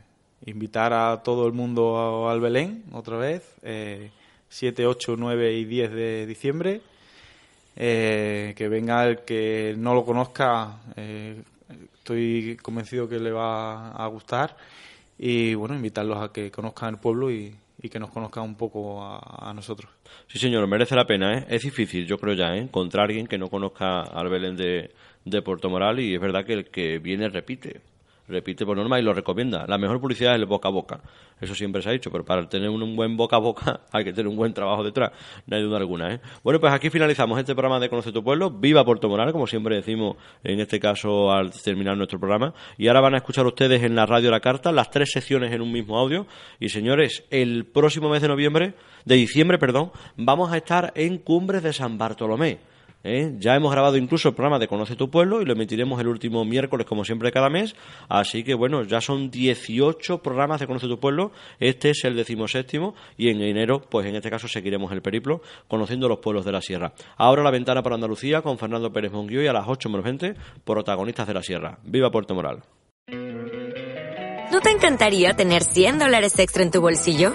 invitar a todo el mundo al Belén otra vez, eh, 7, 8, 9 y 10 de diciembre. Eh, que venga el que no lo conozca, eh, estoy convencido que le va a gustar. Y bueno, invitarlos a que conozcan el pueblo y, y que nos conozcan un poco a, nosotros. Sí, señor, merece la pena, ¿eh? Es difícil, yo creo ya, ¿eh? Encontrar a alguien que no conozca al Belén de, de Puerto Moral y es verdad que el que viene repite. Repite por norma y lo recomienda. La mejor publicidad es el boca a boca. Eso siempre se ha dicho, pero para tener un, buen boca a boca hay que tener un buen trabajo detrás. No hay duda alguna, ¿eh? Bueno, pues aquí finalizamos este programa de Conoce tu Pueblo. Viva Puerto Moral, como siempre decimos en este caso al terminar nuestro programa. Y ahora van a escuchar ustedes en la radio La Carta las tres secciones en un mismo audio. Y señores, el próximo mes de noviembre, de diciembre, perdón, vamos a estar en Cumbres de San Bartolomé. ¿Eh? Ya hemos grabado incluso el programa de Conoce tu Pueblo y lo emitiremos el último miércoles, como siempre, cada mes. Así que bueno, ya son 18 programas de Conoce tu Pueblo. Este es el decimoséptimo y en enero, pues en este caso, seguiremos el periplo conociendo los pueblos de la Sierra. Ahora la ventana para Andalucía con Fernando Pérez Monguío y a las 8 menos 20, protagonistas de la Sierra. ¡Viva Puerto Moral! ¿No te encantaría tener 100 dólares extra en tu bolsillo?